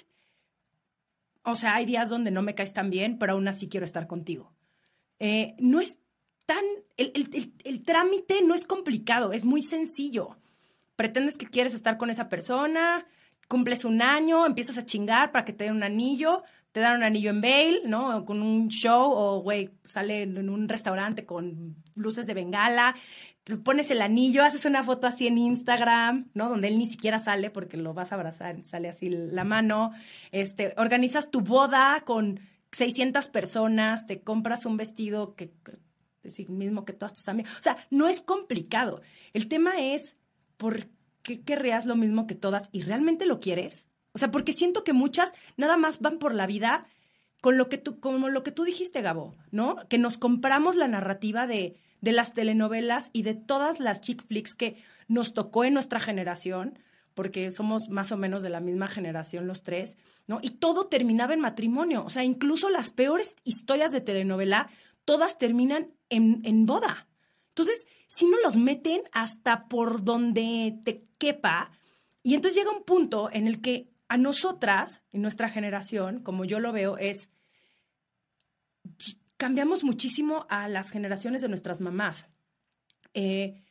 o sea, hay días donde no me caes tan bien, pero aún así quiero estar contigo. Eh, no es tan, el, el, el, trámite no es complicado, es muy sencillo. Pretendes que quieres estar con esa persona, cumples un año, empiezas a chingar para que te den un anillo, te dan un anillo en bail, ¿no? Con un show o, güey, sale en un restaurante con luces de bengala, pones el anillo, haces una foto así en Instagram, ¿no? Donde él ni siquiera sale porque lo vas a abrazar, sale así la mano, este, organizas tu boda con 600 personas, te compras un vestido que es el mismo que todas tus amigas. O sea, no es complicado. El tema es, ¿por qué querrías lo mismo que todas y realmente lo quieres? O sea, porque siento que muchas nada más van por la vida con lo que tú, como lo que tú dijiste, Gabo, ¿no? Que nos compramos la narrativa de, de las telenovelas y de todas las chick flicks que nos tocó en nuestra generación, porque somos más o menos de la misma generación los tres, ¿no? Y todo terminaba en matrimonio. O sea, incluso las peores historias de telenovela, todas terminan en, en boda. Entonces, si no los meten hasta por donde te quepa, y entonces llega un punto en el que a nosotras, en nuestra generación, como yo lo veo, es, cambiamos muchísimo a las generaciones de nuestras mamás. Eh,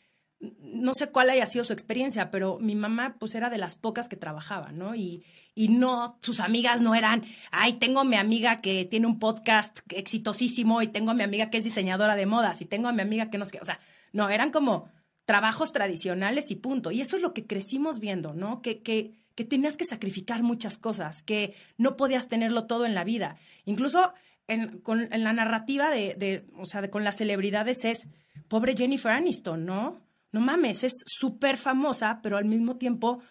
no sé cuál haya sido su experiencia, pero mi mamá pues era de las pocas que trabajaba, ¿no? Y, y no, sus amigas no eran, ay, tengo a mi amiga que tiene un podcast exitosísimo y tengo a mi amiga que es diseñadora de modas y tengo a mi amiga que no sé o sea, no, eran como trabajos tradicionales y punto. Y eso es lo que crecimos viendo, ¿no? Que, que que tenías que sacrificar muchas cosas, que no podías tenerlo todo en la vida. Incluso en, la narrativa de, o sea, de, con las celebridades es, pobre Jennifer Aniston, ¿no? No mames, es súper famosa, pero al mismo tiempo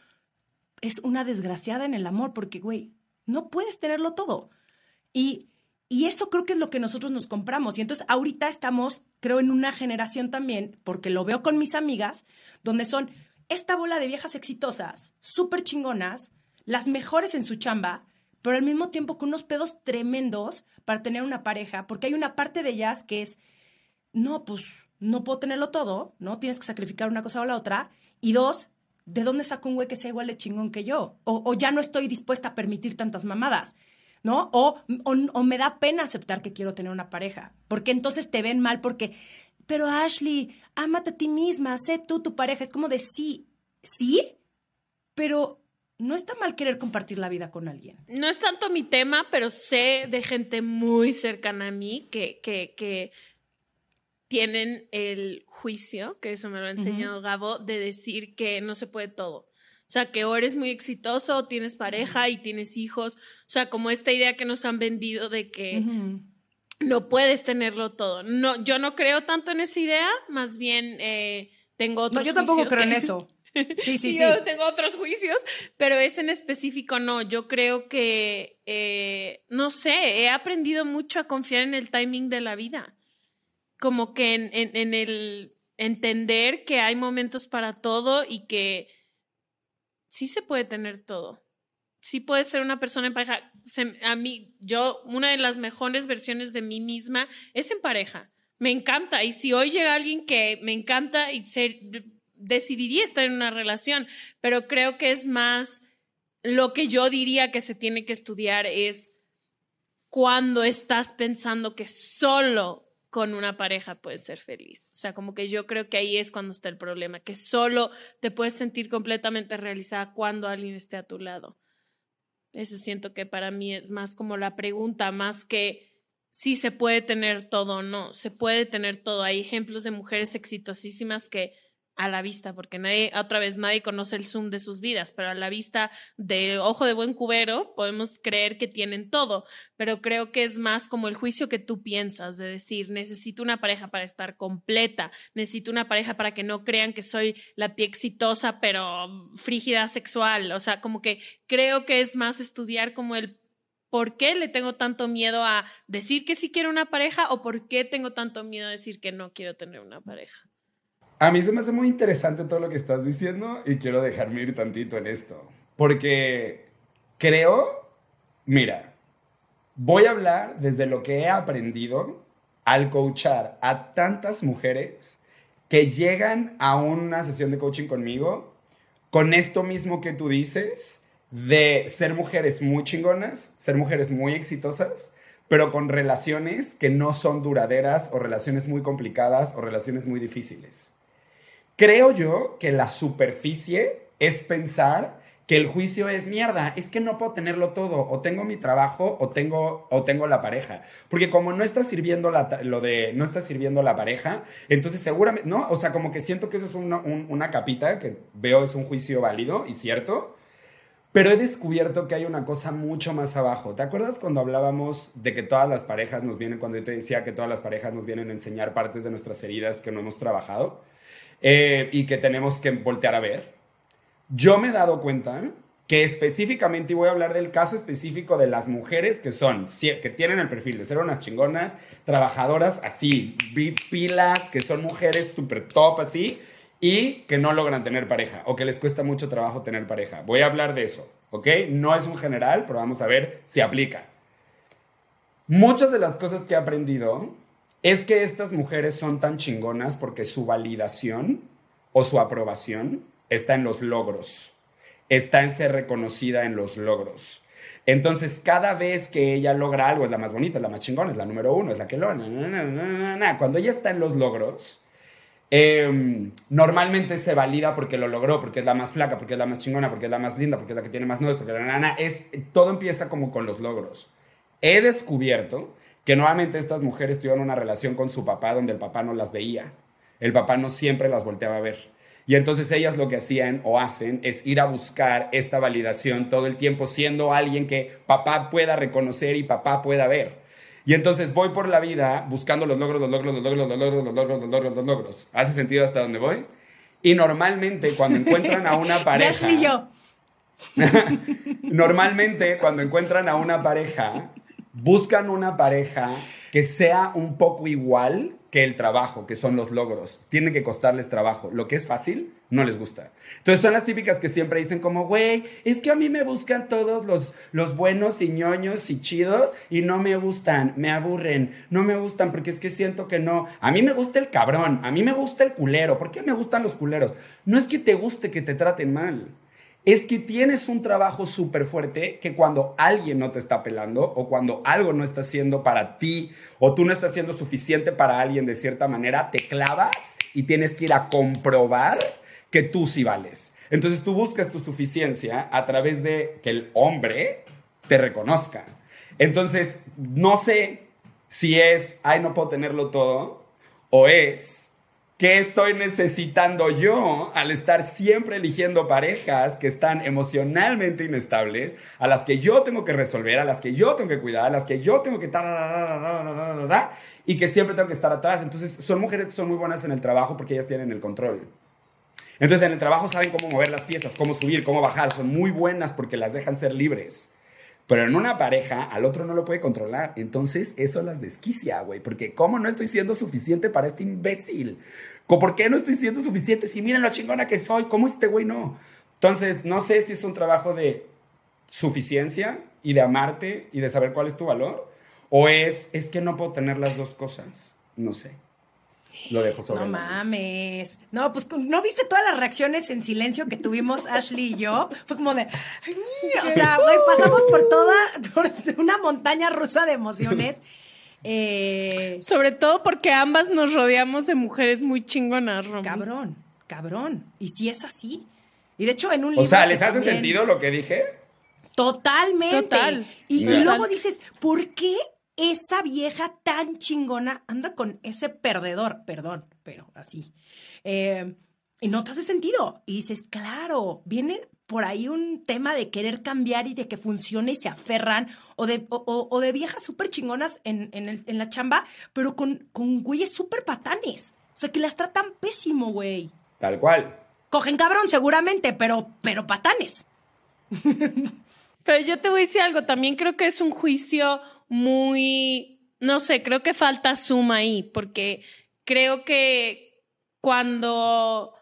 es una desgraciada en el amor, porque, güey, no puedes tenerlo todo. Y, y eso creo que es lo que nosotros nos compramos. Y entonces ahorita estamos, creo, en una generación también, porque lo veo con mis amigas, donde son esta bola de viejas exitosas, súper chingonas, las mejores en su chamba, pero al mismo tiempo con unos pedos tremendos para tener una pareja, porque hay una parte de ellas que es, no, pues no puedo tenerlo todo, ¿no? Tienes que sacrificar una cosa o la otra. Y dos, ¿de dónde saco un güey que sea igual de chingón que yo? O, ya no estoy dispuesta a permitir tantas mamadas, ¿no? O, o, me da pena aceptar que quiero tener una pareja, porque entonces te ven mal porque pero Ashley, ámate a ti misma, sé tú tu pareja. Es como de sí, sí, pero no está mal querer compartir la vida con alguien. No es tanto mi tema, pero sé de gente muy cercana a mí que, que, que tienen el juicio, que eso me lo ha enseñado Gabo, de decir que no se puede todo. O sea, que o eres muy exitoso, o tienes pareja y tienes hijos. O sea, como esta idea que nos han vendido de que no puedes tenerlo todo. No, yo no creo tanto en esa idea, más bien eh, tengo otros. No, yo tampoco creo en eso. Sí, sí, sí. Tengo otros juicios, pero ese en específico no. Yo creo que, eh, no sé, he aprendido mucho a confiar en el timing de la vida. Como que en, en, en el entender que hay momentos para todo y que sí se puede tener todo. Sí puede ser una persona en pareja. A mí, yo, una de las mejores versiones de mí misma es en pareja. Me encanta. Y si hoy llega alguien que me encanta y ser, decidiría estar en una relación, pero creo que es más lo que yo diría que se tiene que estudiar es cuando estás pensando que solo con una pareja puedes ser feliz. O sea, como que yo creo que ahí es cuando está el problema, que solo te puedes sentir completamente realizada cuando alguien esté a tu lado. Eso siento que para mí es más como la pregunta, más que si se puede tener todo o no. Se puede tener todo. Hay ejemplos de mujeres exitosísimas que a la vista, porque nadie, otra vez nadie conoce el zoom de sus vidas, pero a la vista de ojo de buen cubero podemos creer que tienen todo, pero creo que es más como el juicio que tú piensas, de decir, necesito una pareja para estar completa, necesito una pareja para que no crean que soy la tía exitosa, pero frígida sexual, o sea, como que creo que es más estudiar como el ¿Por qué le tengo tanto miedo a decir que sí quiero una pareja o por qué tengo tanto miedo a decir que no quiero tener una pareja? A mí se me hace muy interesante todo lo que estás diciendo y quiero dejarme ir tantito en esto. Porque creo, mira, voy a hablar desde lo que he aprendido al coachar a tantas mujeres que llegan a una sesión de coaching conmigo con esto mismo que tú dices de ser mujeres muy chingonas, ser mujeres muy exitosas, pero con relaciones que no son duraderas o relaciones muy complicadas o relaciones muy difíciles. Creo yo que la superficie es pensar que el juicio es mierda, es que no puedo tenerlo todo, o tengo mi trabajo o tengo, o tengo la pareja. Porque como no está sirviendo la, lo de no está sirviendo la pareja, entonces seguramente, ¿no? O sea, como que siento que eso es una, una capita que veo es un juicio válido y cierto, pero he descubierto que hay una cosa mucho más abajo. ¿Te acuerdas cuando hablábamos de que todas las parejas nos vienen, cuando yo te decía que todas las parejas nos vienen a enseñar partes de nuestras heridas que no hemos trabajado? Eh, y que tenemos que voltear a ver. Yo me he dado cuenta que específicamente, y voy a hablar del caso específico de las mujeres que son, que tienen el perfil de ser unas chingonas, trabajadoras así, pilas, que son mujeres super top así, y que no logran tener pareja, o que les cuesta mucho trabajo tener pareja. Voy a hablar de eso, ¿ok? No es un general, pero vamos a ver si aplica. Muchas de las cosas que he aprendido es que estas mujeres son tan chingonas porque su validación o su aprobación está en los logros, está en ser reconocida en los logros. Entonces, cada vez que ella logra algo, es la más bonita, es la más chingona, es la número uno, es la que lo... Cuando ella está en los logros, em, normalmente se valida porque lo logró, porque es la más flaca, porque es la más chingona, porque es la más linda, porque es la que tiene más nudos, porque la nana es... Todo empieza como con los logros. He descubierto que nuevamente estas mujeres tuvieron una relación con su papá donde el papá no las veía. El papá no siempre las volteaba a ver. Y entonces ellas lo que hacían o hacen es ir a buscar esta validación todo el tiempo siendo alguien que papá pueda reconocer y papá pueda ver. Y entonces voy por la vida buscando los logros, los logros, los logros, los logros, los logros, los logros, los logros. ¿Hace sentido hasta dónde voy? Y normalmente cuando encuentran a una pareja... yo. normalmente cuando encuentran a una pareja buscan una pareja que sea un poco igual que el trabajo, que son los logros. Tiene que costarles trabajo. Lo que es fácil, no les gusta. Entonces son las típicas que siempre dicen como, güey, es que a mí me buscan todos los, los buenos y ñoños y chidos y no me gustan, me aburren, no me gustan porque es que siento que no. A mí me gusta el cabrón, a mí me gusta el culero. ¿Por qué me gustan los culeros? No es que te guste que te traten mal es que tienes un trabajo súper fuerte que cuando alguien no te está pelando o cuando algo no está haciendo para ti o tú no estás siendo suficiente para alguien de cierta manera, te clavas y tienes que ir a comprobar que tú sí vales. Entonces tú buscas tu suficiencia a través de que el hombre te reconozca. Entonces, no sé si es, ay, no puedo tenerlo todo, o es, ¿Qué estoy necesitando yo al estar siempre eligiendo parejas que están emocionalmente inestables, a las que yo tengo que resolver, a las que yo tengo que cuidar, a las que yo tengo que... Y que siempre tengo que estar atrás. Entonces, son mujeres que son muy buenas en el trabajo porque ellas tienen el control. Entonces en el trabajo saben cómo mover las piezas, cómo subir, cómo bajar, son muy buenas porque las dejan ser libres. Pero en una pareja, al otro no lo puede controlar. Entonces, eso las desquicia, güey. Porque, ¿cómo no estoy siendo suficiente para este imbécil? ¿Por qué no estoy siendo suficiente? Si miren lo chingona que soy, ¿cómo este güey no? Entonces, no sé si es un trabajo de suficiencia y de amarte y de saber cuál es tu valor. O es, es que no puedo tener las dos cosas. No sé. Lo dejo sobre No mames. No, pues no viste todas las reacciones en silencio que tuvimos Ashley y yo. Fue como de. O sea, güey, pasamos por toda por una montaña rusa de emociones. Eh, sobre todo porque ambas nos rodeamos de mujeres muy chingonas, Romy. Cabrón, cabrón. Y si es así. Y de hecho, en un libro. O sea, ¿les hace sentido lo que dije? Totalmente. Total. Y, y luego dices, ¿por qué esa vieja tan chingona anda con ese perdedor, perdón, pero así. Eh, y no te hace sentido. Y dices, claro, viene por ahí un tema de querer cambiar y de que funcione y se aferran, o de, o, de viejas súper chingonas en, en, la chamba, pero con, con güeyes súper patanes. O sea, que las tratan pésimo, güey. Tal cual. Cogen cabrón, seguramente, pero, pero patanes. Pero yo te voy a decir algo, también creo que es un juicio muy, no sé, creo que falta suma ahí, porque creo que cuando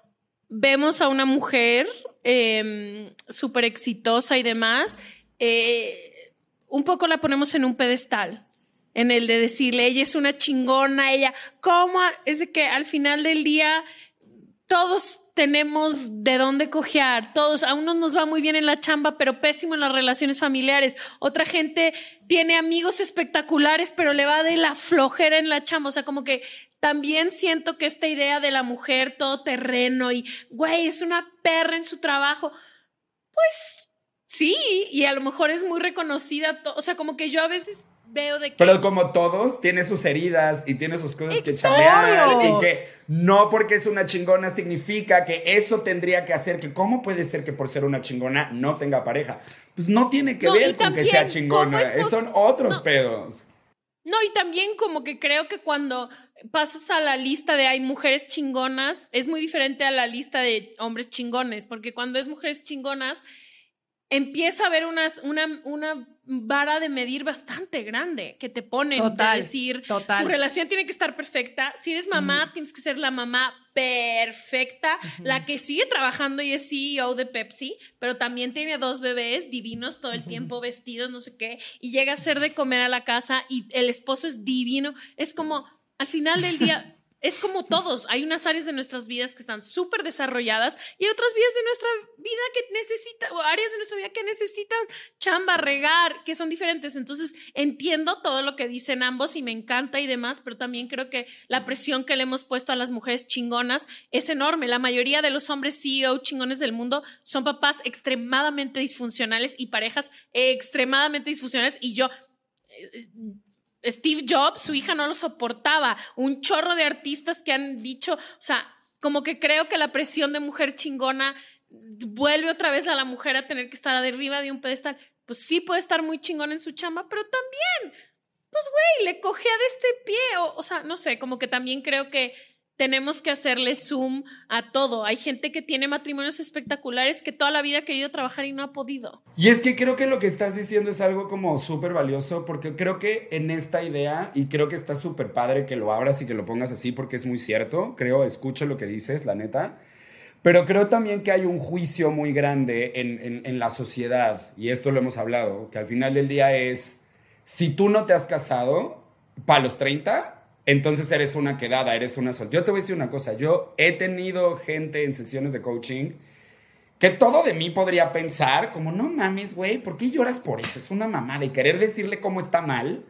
vemos a una mujer eh, súper exitosa y demás, eh, un poco la ponemos en un pedestal, en el de decirle, ella es una chingona, ella, ¿cómo? Es de que al final del día todos tenemos de dónde cojear, todos, a unos nos va muy bien en la chamba, pero pésimo en las relaciones familiares. Otra gente tiene amigos espectaculares, pero le va de la flojera en la chamba. O sea, como que también siento que esta idea de la mujer todo terreno y, güey, es una perra en su trabajo, pues sí, y a lo mejor es muy reconocida. O sea, como que yo a veces veo de que... Pero como todos, tiene sus heridas y tiene sus cosas que chamear. Y que no porque es una chingona significa que eso tendría que hacer que, ¿cómo puede ser que por ser una chingona no tenga pareja? Pues no tiene que ver con que sea chingona. Son otros pedos. No, y también como que creo que cuando pasas a la lista de hay mujeres chingonas, es muy diferente a la lista de hombres chingones, porque cuando es mujeres chingonas, empieza a haber unas, una, una vara de medir bastante grande que te ponen total, decir, tu relación tiene que estar perfecta. Si eres mamá, tienes que ser la mamá perfecta, la que sigue trabajando y es CEO de Pepsi, pero también tiene dos bebés divinos todo el tiempo vestidos, no sé qué, y llega a ser de comer a la casa y el esposo es divino. Es como, al final del día es como todos, hay unas áreas de nuestras vidas que están súper desarrolladas y otras vías de nuestra vida que necesitan, o áreas de nuestra vida que necesitan chamba, regar, que son diferentes. Entonces, entiendo todo lo que dicen ambos y me encanta y demás, pero también creo que la presión que le hemos puesto a las mujeres chingonas es enorme. La mayoría de los hombres CEO chingones del mundo son papás extremadamente disfuncionales y parejas extremadamente disfuncionales y yo eh, Steve Jobs, su hija no lo soportaba. Un chorro de artistas que han dicho, o sea, como que creo que la presión de mujer chingona vuelve otra vez a la mujer a tener que estar arriba de un pedestal. Pues sí puede estar muy chingona en su chamba, pero también, pues güey, le cogea de este pie. O, o sea, no sé, como que también creo que tenemos que hacerle zoom a todo. Hay gente que tiene matrimonios espectaculares que toda la vida ha querido trabajar y no ha podido. Y es que creo que lo que estás diciendo es algo como súper valioso, porque creo que en esta idea, y creo que está súper padre que lo abras y que lo pongas así, porque es muy cierto, creo, escucho lo que dices, la neta. Pero creo también que hay un juicio muy grande en, en la sociedad, y esto lo hemos hablado, que al final del día es, si tú no te has casado para los 30, entonces eres una quedada, eres una sol. Yo te voy a decir una cosa, yo he tenido gente en sesiones de coaching que todo de mí podría pensar como, no mames, güey, ¿por qué lloras por eso? Es una mamada y querer decirle cómo está mal,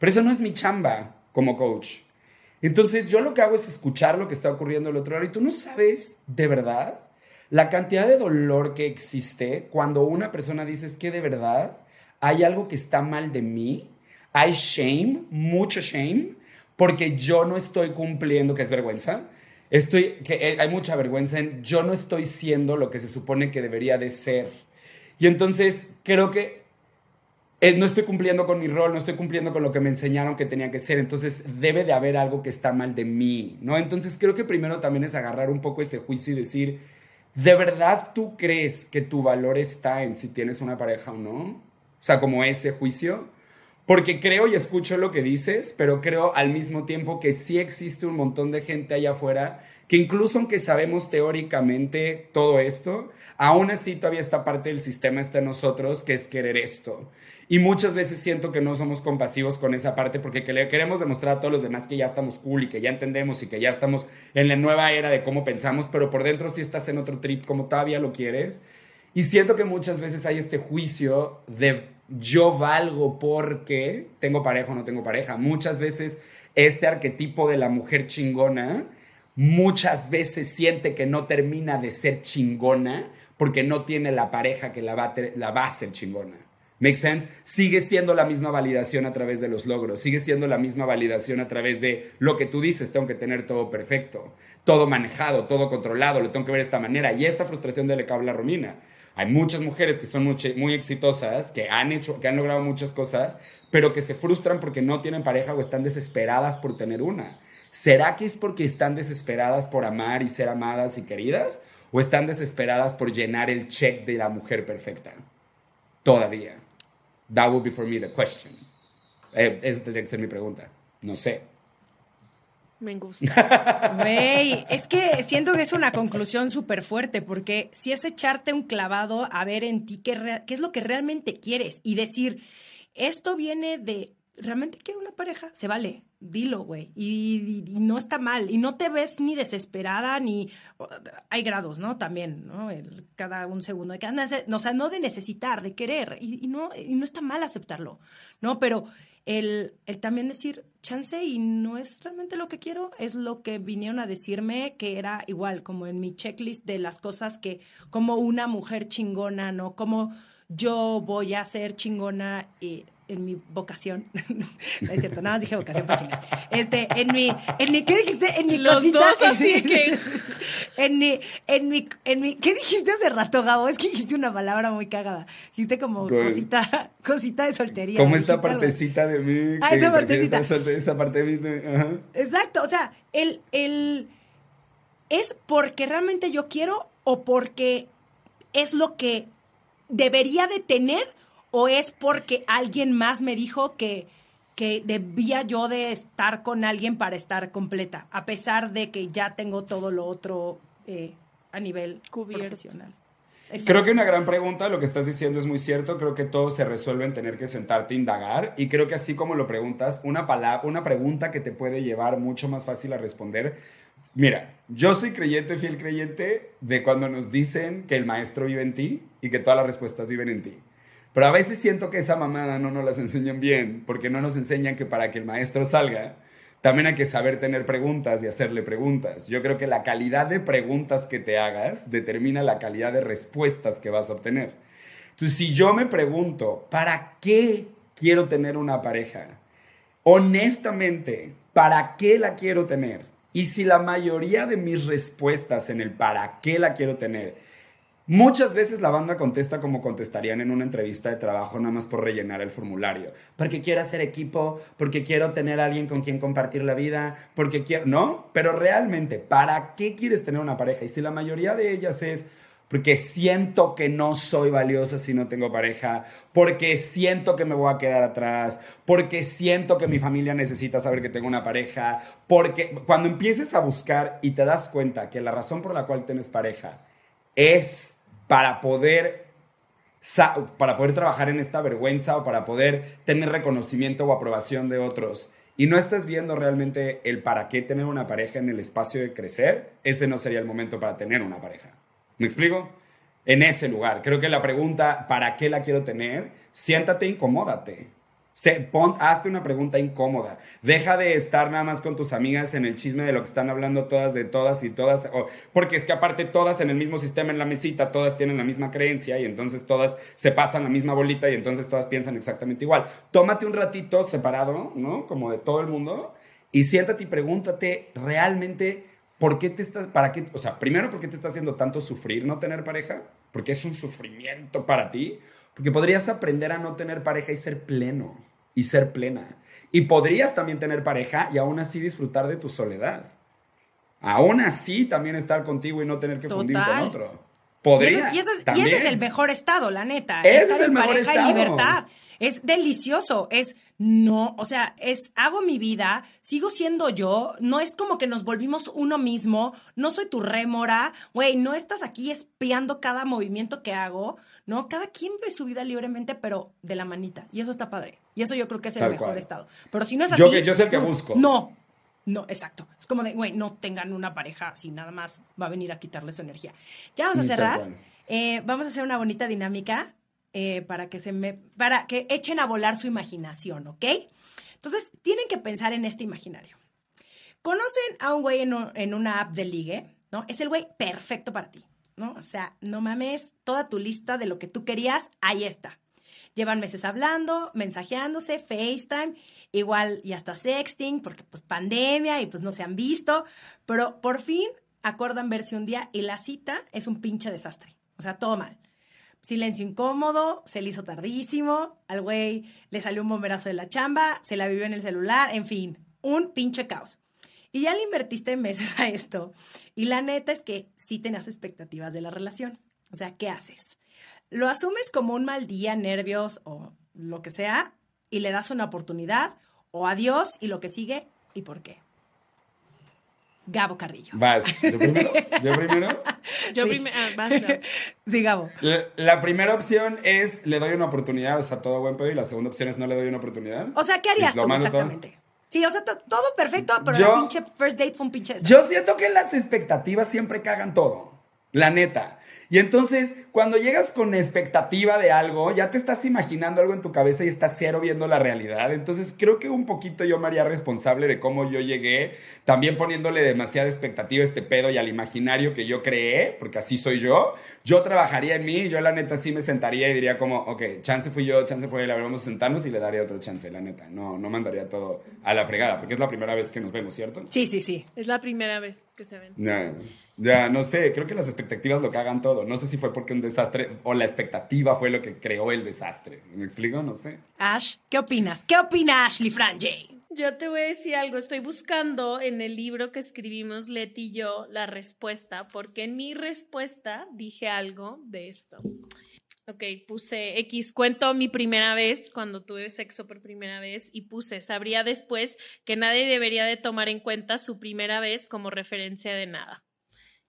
pero eso no es mi chamba como coach. Entonces yo lo que hago es escuchar lo que está ocurriendo al otro lado y tú no sabes de verdad la cantidad de dolor que existe cuando una persona dice que de verdad hay algo que está mal de mí, hay shame, mucho shame, porque yo no estoy cumpliendo, que es vergüenza. Estoy, que eh, hay mucha vergüenza en yo no estoy siendo lo que se supone que debería de ser. Y entonces creo que eh, no estoy cumpliendo con mi rol, no estoy cumpliendo con lo que me enseñaron que tenía que ser, entonces debe de haber algo que está mal de mí, ¿no? Entonces creo que primero también es agarrar un poco ese juicio y decir, ¿de verdad tú crees que tu valor está en si tienes una pareja o no? O sea, como ese juicio. Porque creo y escucho lo que dices, pero creo al mismo tiempo que sí existe un montón de gente allá afuera que incluso aunque sabemos teóricamente todo esto, aún así todavía esta parte del sistema está en nosotros, que es querer esto. Y muchas veces siento que no somos compasivos con esa parte porque queremos demostrar a todos los demás que ya estamos cool y que ya entendemos y que ya estamos en la nueva era de cómo pensamos, pero por dentro sí estás en otro trip como todavía lo quieres. Y siento que muchas veces hay este juicio de yo valgo porque tengo pareja o no tengo pareja. Muchas veces este arquetipo de la mujer chingona muchas veces siente que no termina de ser chingona porque no tiene la pareja que la va, a, la hacer chingona. ¿Make sense? Sigue siendo la misma validación a través de los logros, sigue siendo la misma validación a través de lo que tú dices, tengo que tener todo perfecto, todo manejado, todo controlado, lo tengo que ver de esta manera. Y esta frustración de la que habla Romina. Hay muchas mujeres que son muy, exitosas, que han, hecho, que han logrado muchas cosas, pero que se frustran porque no tienen pareja o están desesperadas por tener una. ¿Será que es porque están desesperadas por amar y ser amadas y queridas? ¿O están desesperadas por llenar el check de la mujer perfecta? Todavía. That would be for me the question. Eh, esa tendría que ser mi pregunta. No sé. Me gusta. Güey, es que siento que es una conclusión súper fuerte, porque si es echarte un clavado a ver en ti qué, qué es lo que realmente quieres y decir, esto viene de, realmente quiero una pareja, se vale, dilo, güey, y, no está mal, y no te ves ni desesperada, ni, hay grados, ¿no? También, ¿no? cada un segundo, de no, o sea, no de necesitar, de querer, y, no, y no está mal aceptarlo, ¿no? Pero el, el también decir, chance y no es realmente lo que quiero, es lo que vinieron a decirme que era igual, como en mi checklist de las cosas que, como una mujer chingona, ¿no? Como yo voy a ser chingona y en mi vocación, no es cierto, nada más dije vocación para chingar. Este, en mi, en mi, ¿qué dijiste? En mi Los cosita, dos así que... en mi, en mi, en mi, ¿qué dijiste hace rato, Gabo? Es que dijiste una palabra muy cagada. Dijiste como cosita, cosita de soltería. Como esta partecita de mí. Ah, esa partecita. Esta parte de mí. Exacto, o sea, el, el, es porque realmente yo quiero o porque es lo que debería de tener o es porque alguien más me dijo que, que debía yo de estar con alguien para estar completa, a pesar de que ya tengo todo lo otro eh, a nivel profesional. Creo que una gran pregunta, lo que estás diciendo es muy cierto, creo que todo se resuelve en tener que sentarte a indagar y creo que así como lo preguntas, una, una pregunta que te puede llevar mucho más fácil a responder. Mira, yo soy creyente, fiel creyente de cuando nos dicen que el maestro vive en ti y que todas las respuestas viven en ti. Pero a veces siento que esa mamada no nos las enseñan bien, porque no nos enseñan que para que el maestro salga, también hay que saber tener preguntas y hacerle preguntas. Yo creo que la calidad de preguntas que te hagas determina la calidad de respuestas que vas a obtener. Entonces, si yo me pregunto, ¿para qué quiero tener una pareja? Honestamente, ¿para qué la quiero tener? Y si la mayoría de mis respuestas en el para qué la quiero tener Muchas veces la banda contesta como contestarían en una entrevista de trabajo nada más por rellenar el formulario. Porque quiero hacer equipo, porque quiero tener a alguien con quien compartir la vida, porque quiero... No, pero realmente, ¿para qué quieres tener una pareja? Y si la mayoría de ellas es porque siento que no soy valiosa si no tengo pareja, porque siento que me voy a quedar atrás, porque siento que mi familia necesita saber que tengo una pareja, porque cuando empieces a buscar y te das cuenta que la razón por la cual tienes pareja es para poder, para poder trabajar en esta vergüenza o para poder tener reconocimiento o aprobación de otros y no estás viendo realmente el para qué tener una pareja en el espacio de crecer, ese no sería el momento para tener una pareja. ¿Me explico? En ese lugar. Creo que la pregunta, ¿para qué la quiero tener? Siéntate, incomódate. Se, hazte una pregunta incómoda. Deja de estar nada más con tus amigas en el chisme de lo que están hablando todas de todas y todas. porque es que aparte todas en el mismo sistema en la mesita, todas tienen la misma creencia y entonces todas se pasan la misma bolita y entonces todas piensan exactamente igual. Tómate un ratito separado, ¿no? Como de todo el mundo y siéntate y pregúntate realmente por qué te estás, para qué, o sea, primero, ¿por qué te está haciendo tanto sufrir no tener pareja? Porque es un sufrimiento para ti. Porque podrías aprender a no tener pareja y ser pleno y ser plena. Y podrías también tener pareja y aún así disfrutar de tu soledad. aún así también estar contigo y no tener que fundir con Total. Y ese, y ese es, y también. ese es el mejor estado, la neta. Ese Estar es el en mejor pareja estado. en libertad. Es delicioso. Es no, o sea, es hago mi vida, sigo siendo yo. No es como que nos volvimos uno mismo. No soy tu rémora. Güey, no estás aquí espiando cada movimiento que hago. No, cada quien ve su vida libremente, pero de la manita. Y eso está padre. Y eso yo creo que es el Tal mejor cual. estado. Pero si no es así. Yo que- yo el que busco. No. No, exacto. Es como de, güey, no tengan una pareja si nada más va a venir a quitarle su energía. Ya vamos a Mm, cerrar. Eh, vamos a hacer una bonita dinámica eh, para que se me, para que echen a volar su imaginación, ¿ok? Entonces, tienen que pensar en este imaginario. Conocen a un güey en, un- en una app de ligue, ¿no? Es el güey perfecto para ti, ¿no? O sea, no mames, toda tu lista de lo que tú querías, ahí está. Llevan meses hablando, mensajeándose, FaceTime, igual y hasta sexting, porque pues pandemia y pues no se han visto, pero por fin acuerdan verse un día y la cita es un pinche desastre. O sea, todo mal. Silencio incómodo, se le hizo tardísimo, al güey le salió un bomberazo de la chamba, se la vivió en el celular, en fin, un pinche caos. Y ya le invertiste meses a esto. Y la neta es que sí tenías expectativas de la relación. O sea, ¿qué haces? Lo asumes como un mal día, nervios o lo que sea, y le das una oportunidad, o adiós y lo que sigue, y por qué. Gabo Carrillo. Vas, yo primero. Yo primero. Yo Sí. primero. ah. Sí, Gabo. La, la primera opción es le doy una oportunidad, o sea, todo buen pedo. Y la segunda opción es no le doy una oportunidad. O sea, ¿qué harías Lo tú todo. exactamente? Sí, o sea, to- todo perfecto, pero Yo- la pinche first date fue un pinche desastre. Yo siento que las expectativas siempre cagan todo. La neta. Y entonces, cuando llegas con expectativa de algo, ya te estás imaginando algo en tu cabeza y estás cero viendo la realidad. Entonces, creo que un poquito yo me haría responsable de cómo yo llegué, también poniéndole demasiada expectativa a este pedo y al imaginario que yo creé, porque así soy yo. Yo trabajaría en mí, yo la neta sí me sentaría y diría como, ok, chance fui yo, chance fue él, a ver, vamos a sentarnos y le daría otro chance, la neta. No, no mandaría todo a la fregada, porque es la primera vez que nos vemos, ¿cierto? Sí, sí, sí. Es la primera vez que se ven. Ya, ya, no sé, creo que las expectativas lo cagan todo. No sé si fue porque un desastre o la expectativa fue lo que creó el desastre. ¿Me explico? No sé. Ash, ¿qué opinas? ¿Qué opina Ashley Franje? Yo te voy a decir algo, estoy buscando en el libro que escribimos Leti y yo la respuesta, porque en mi respuesta dije algo de esto. Ok, puse X, cuento mi primera vez, cuando tuve sexo por primera vez, y puse, sabría después que nadie debería de tomar en cuenta su primera vez como referencia de nada.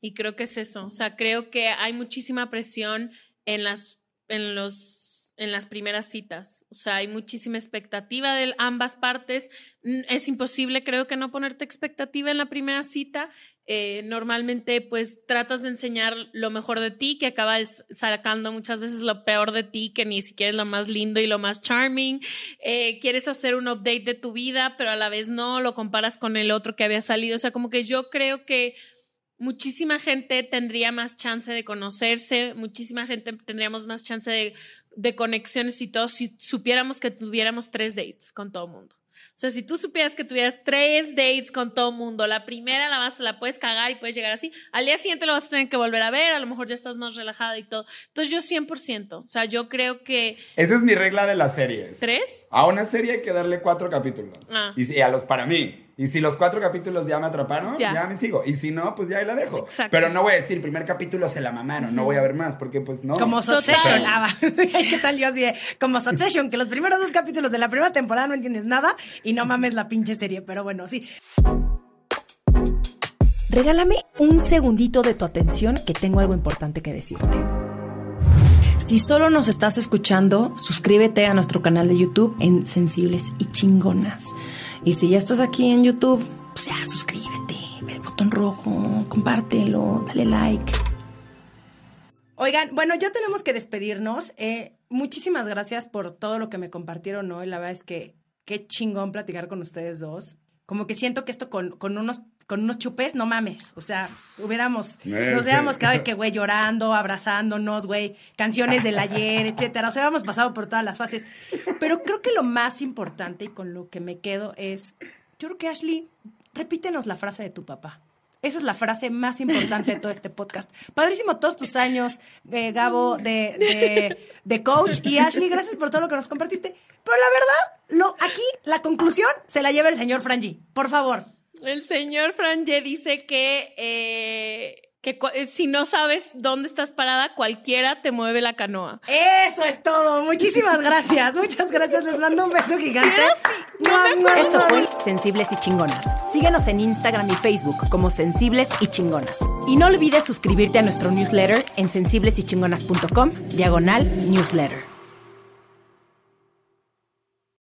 Y creo que es eso, o sea, creo que hay muchísima presión en las, en los en las primeras citas. O sea, hay muchísima expectativa de ambas partes. Es imposible, creo que no ponerte expectativa en la primera cita. Eh, normalmente, pues tratas de enseñar lo mejor de ti, que acabas sacando muchas veces lo peor de ti, que ni siquiera es lo más lindo y lo más charming. Eh, quieres hacer un update de tu vida, pero a la vez no, lo comparas con el otro que había salido. O sea, como que yo creo que muchísima gente tendría más chance de conocerse, muchísima gente tendríamos más chance de, de conexiones y todo si supiéramos que tuviéramos tres dates con todo el mundo. O sea, si tú supieras que tuvieras tres dates con todo el mundo, la primera la vas, la puedes cagar y puedes llegar así, al día siguiente lo vas a tener que volver a ver, a lo mejor ya estás más relajada y todo. Entonces yo 100%, o sea, yo creo que Esa es mi regla de las series. tres, A una serie hay que darle cuatro capítulos. Ah. Y, a los para mí. Y si los cuatro capítulos ya me atraparon, Ya. ya, me sigo. Y si no, pues ya ahí la dejo. Exacto. Pero no voy a decir, primer capítulo se la mamaron, no voy a ver más, porque pues no. Como. Succession. ¿Qué tal yo así de, como Succession, que los primeros dos capítulos de la primera temporada no entiendes nada y no mames la pinche serie, pero bueno, sí. Regálame un segundito de tu atención que tengo algo importante que decirte. Si solo nos estás escuchando, suscríbete a nuestro canal de YouTube en Sensibles y Chingonas. Y si ya estás aquí en YouTube, pues ya suscríbete, ve el botón rojo, compártelo, dale like. Oigan, bueno, ya tenemos que despedirnos. Eh, muchísimas gracias por todo lo que me compartieron hoy. La verdad es que qué chingón platicar con ustedes dos. Como que siento que esto con, con unos con unos chupes, no mames. O sea, hubiéramos, nos hubiéramos quedado que, güey, llorando, abrazándonos, güey, canciones del ayer, etcétera. O sea, habíamos pasado por todas las fases. Pero creo que lo más importante y con lo que me quedo es, yo creo que Ashley, repítenos la frase de tu papá. Esa es la frase más importante de todo este podcast. Padrísimo todos tus años, eh, Gabo, de, de, de coach. Y Ashley, gracias por todo lo que nos compartiste. Pero la verdad, lo, aquí la conclusión se la lleva el señor Frangi. Por favor. El señor Franje dice que, eh, que eh, si no sabes dónde estás parada, cualquiera te mueve la canoa. Eso es todo. Muchísimas gracias. Muchas gracias. Les mando un beso gigante. Esto fue Sensibles y Chingonas. Síguenos en Instagram y Facebook como Sensibles y Chingonas. Y no olvides suscribirte a nuestro newsletter en sensiblesychingonas.com, diagonal newsletter.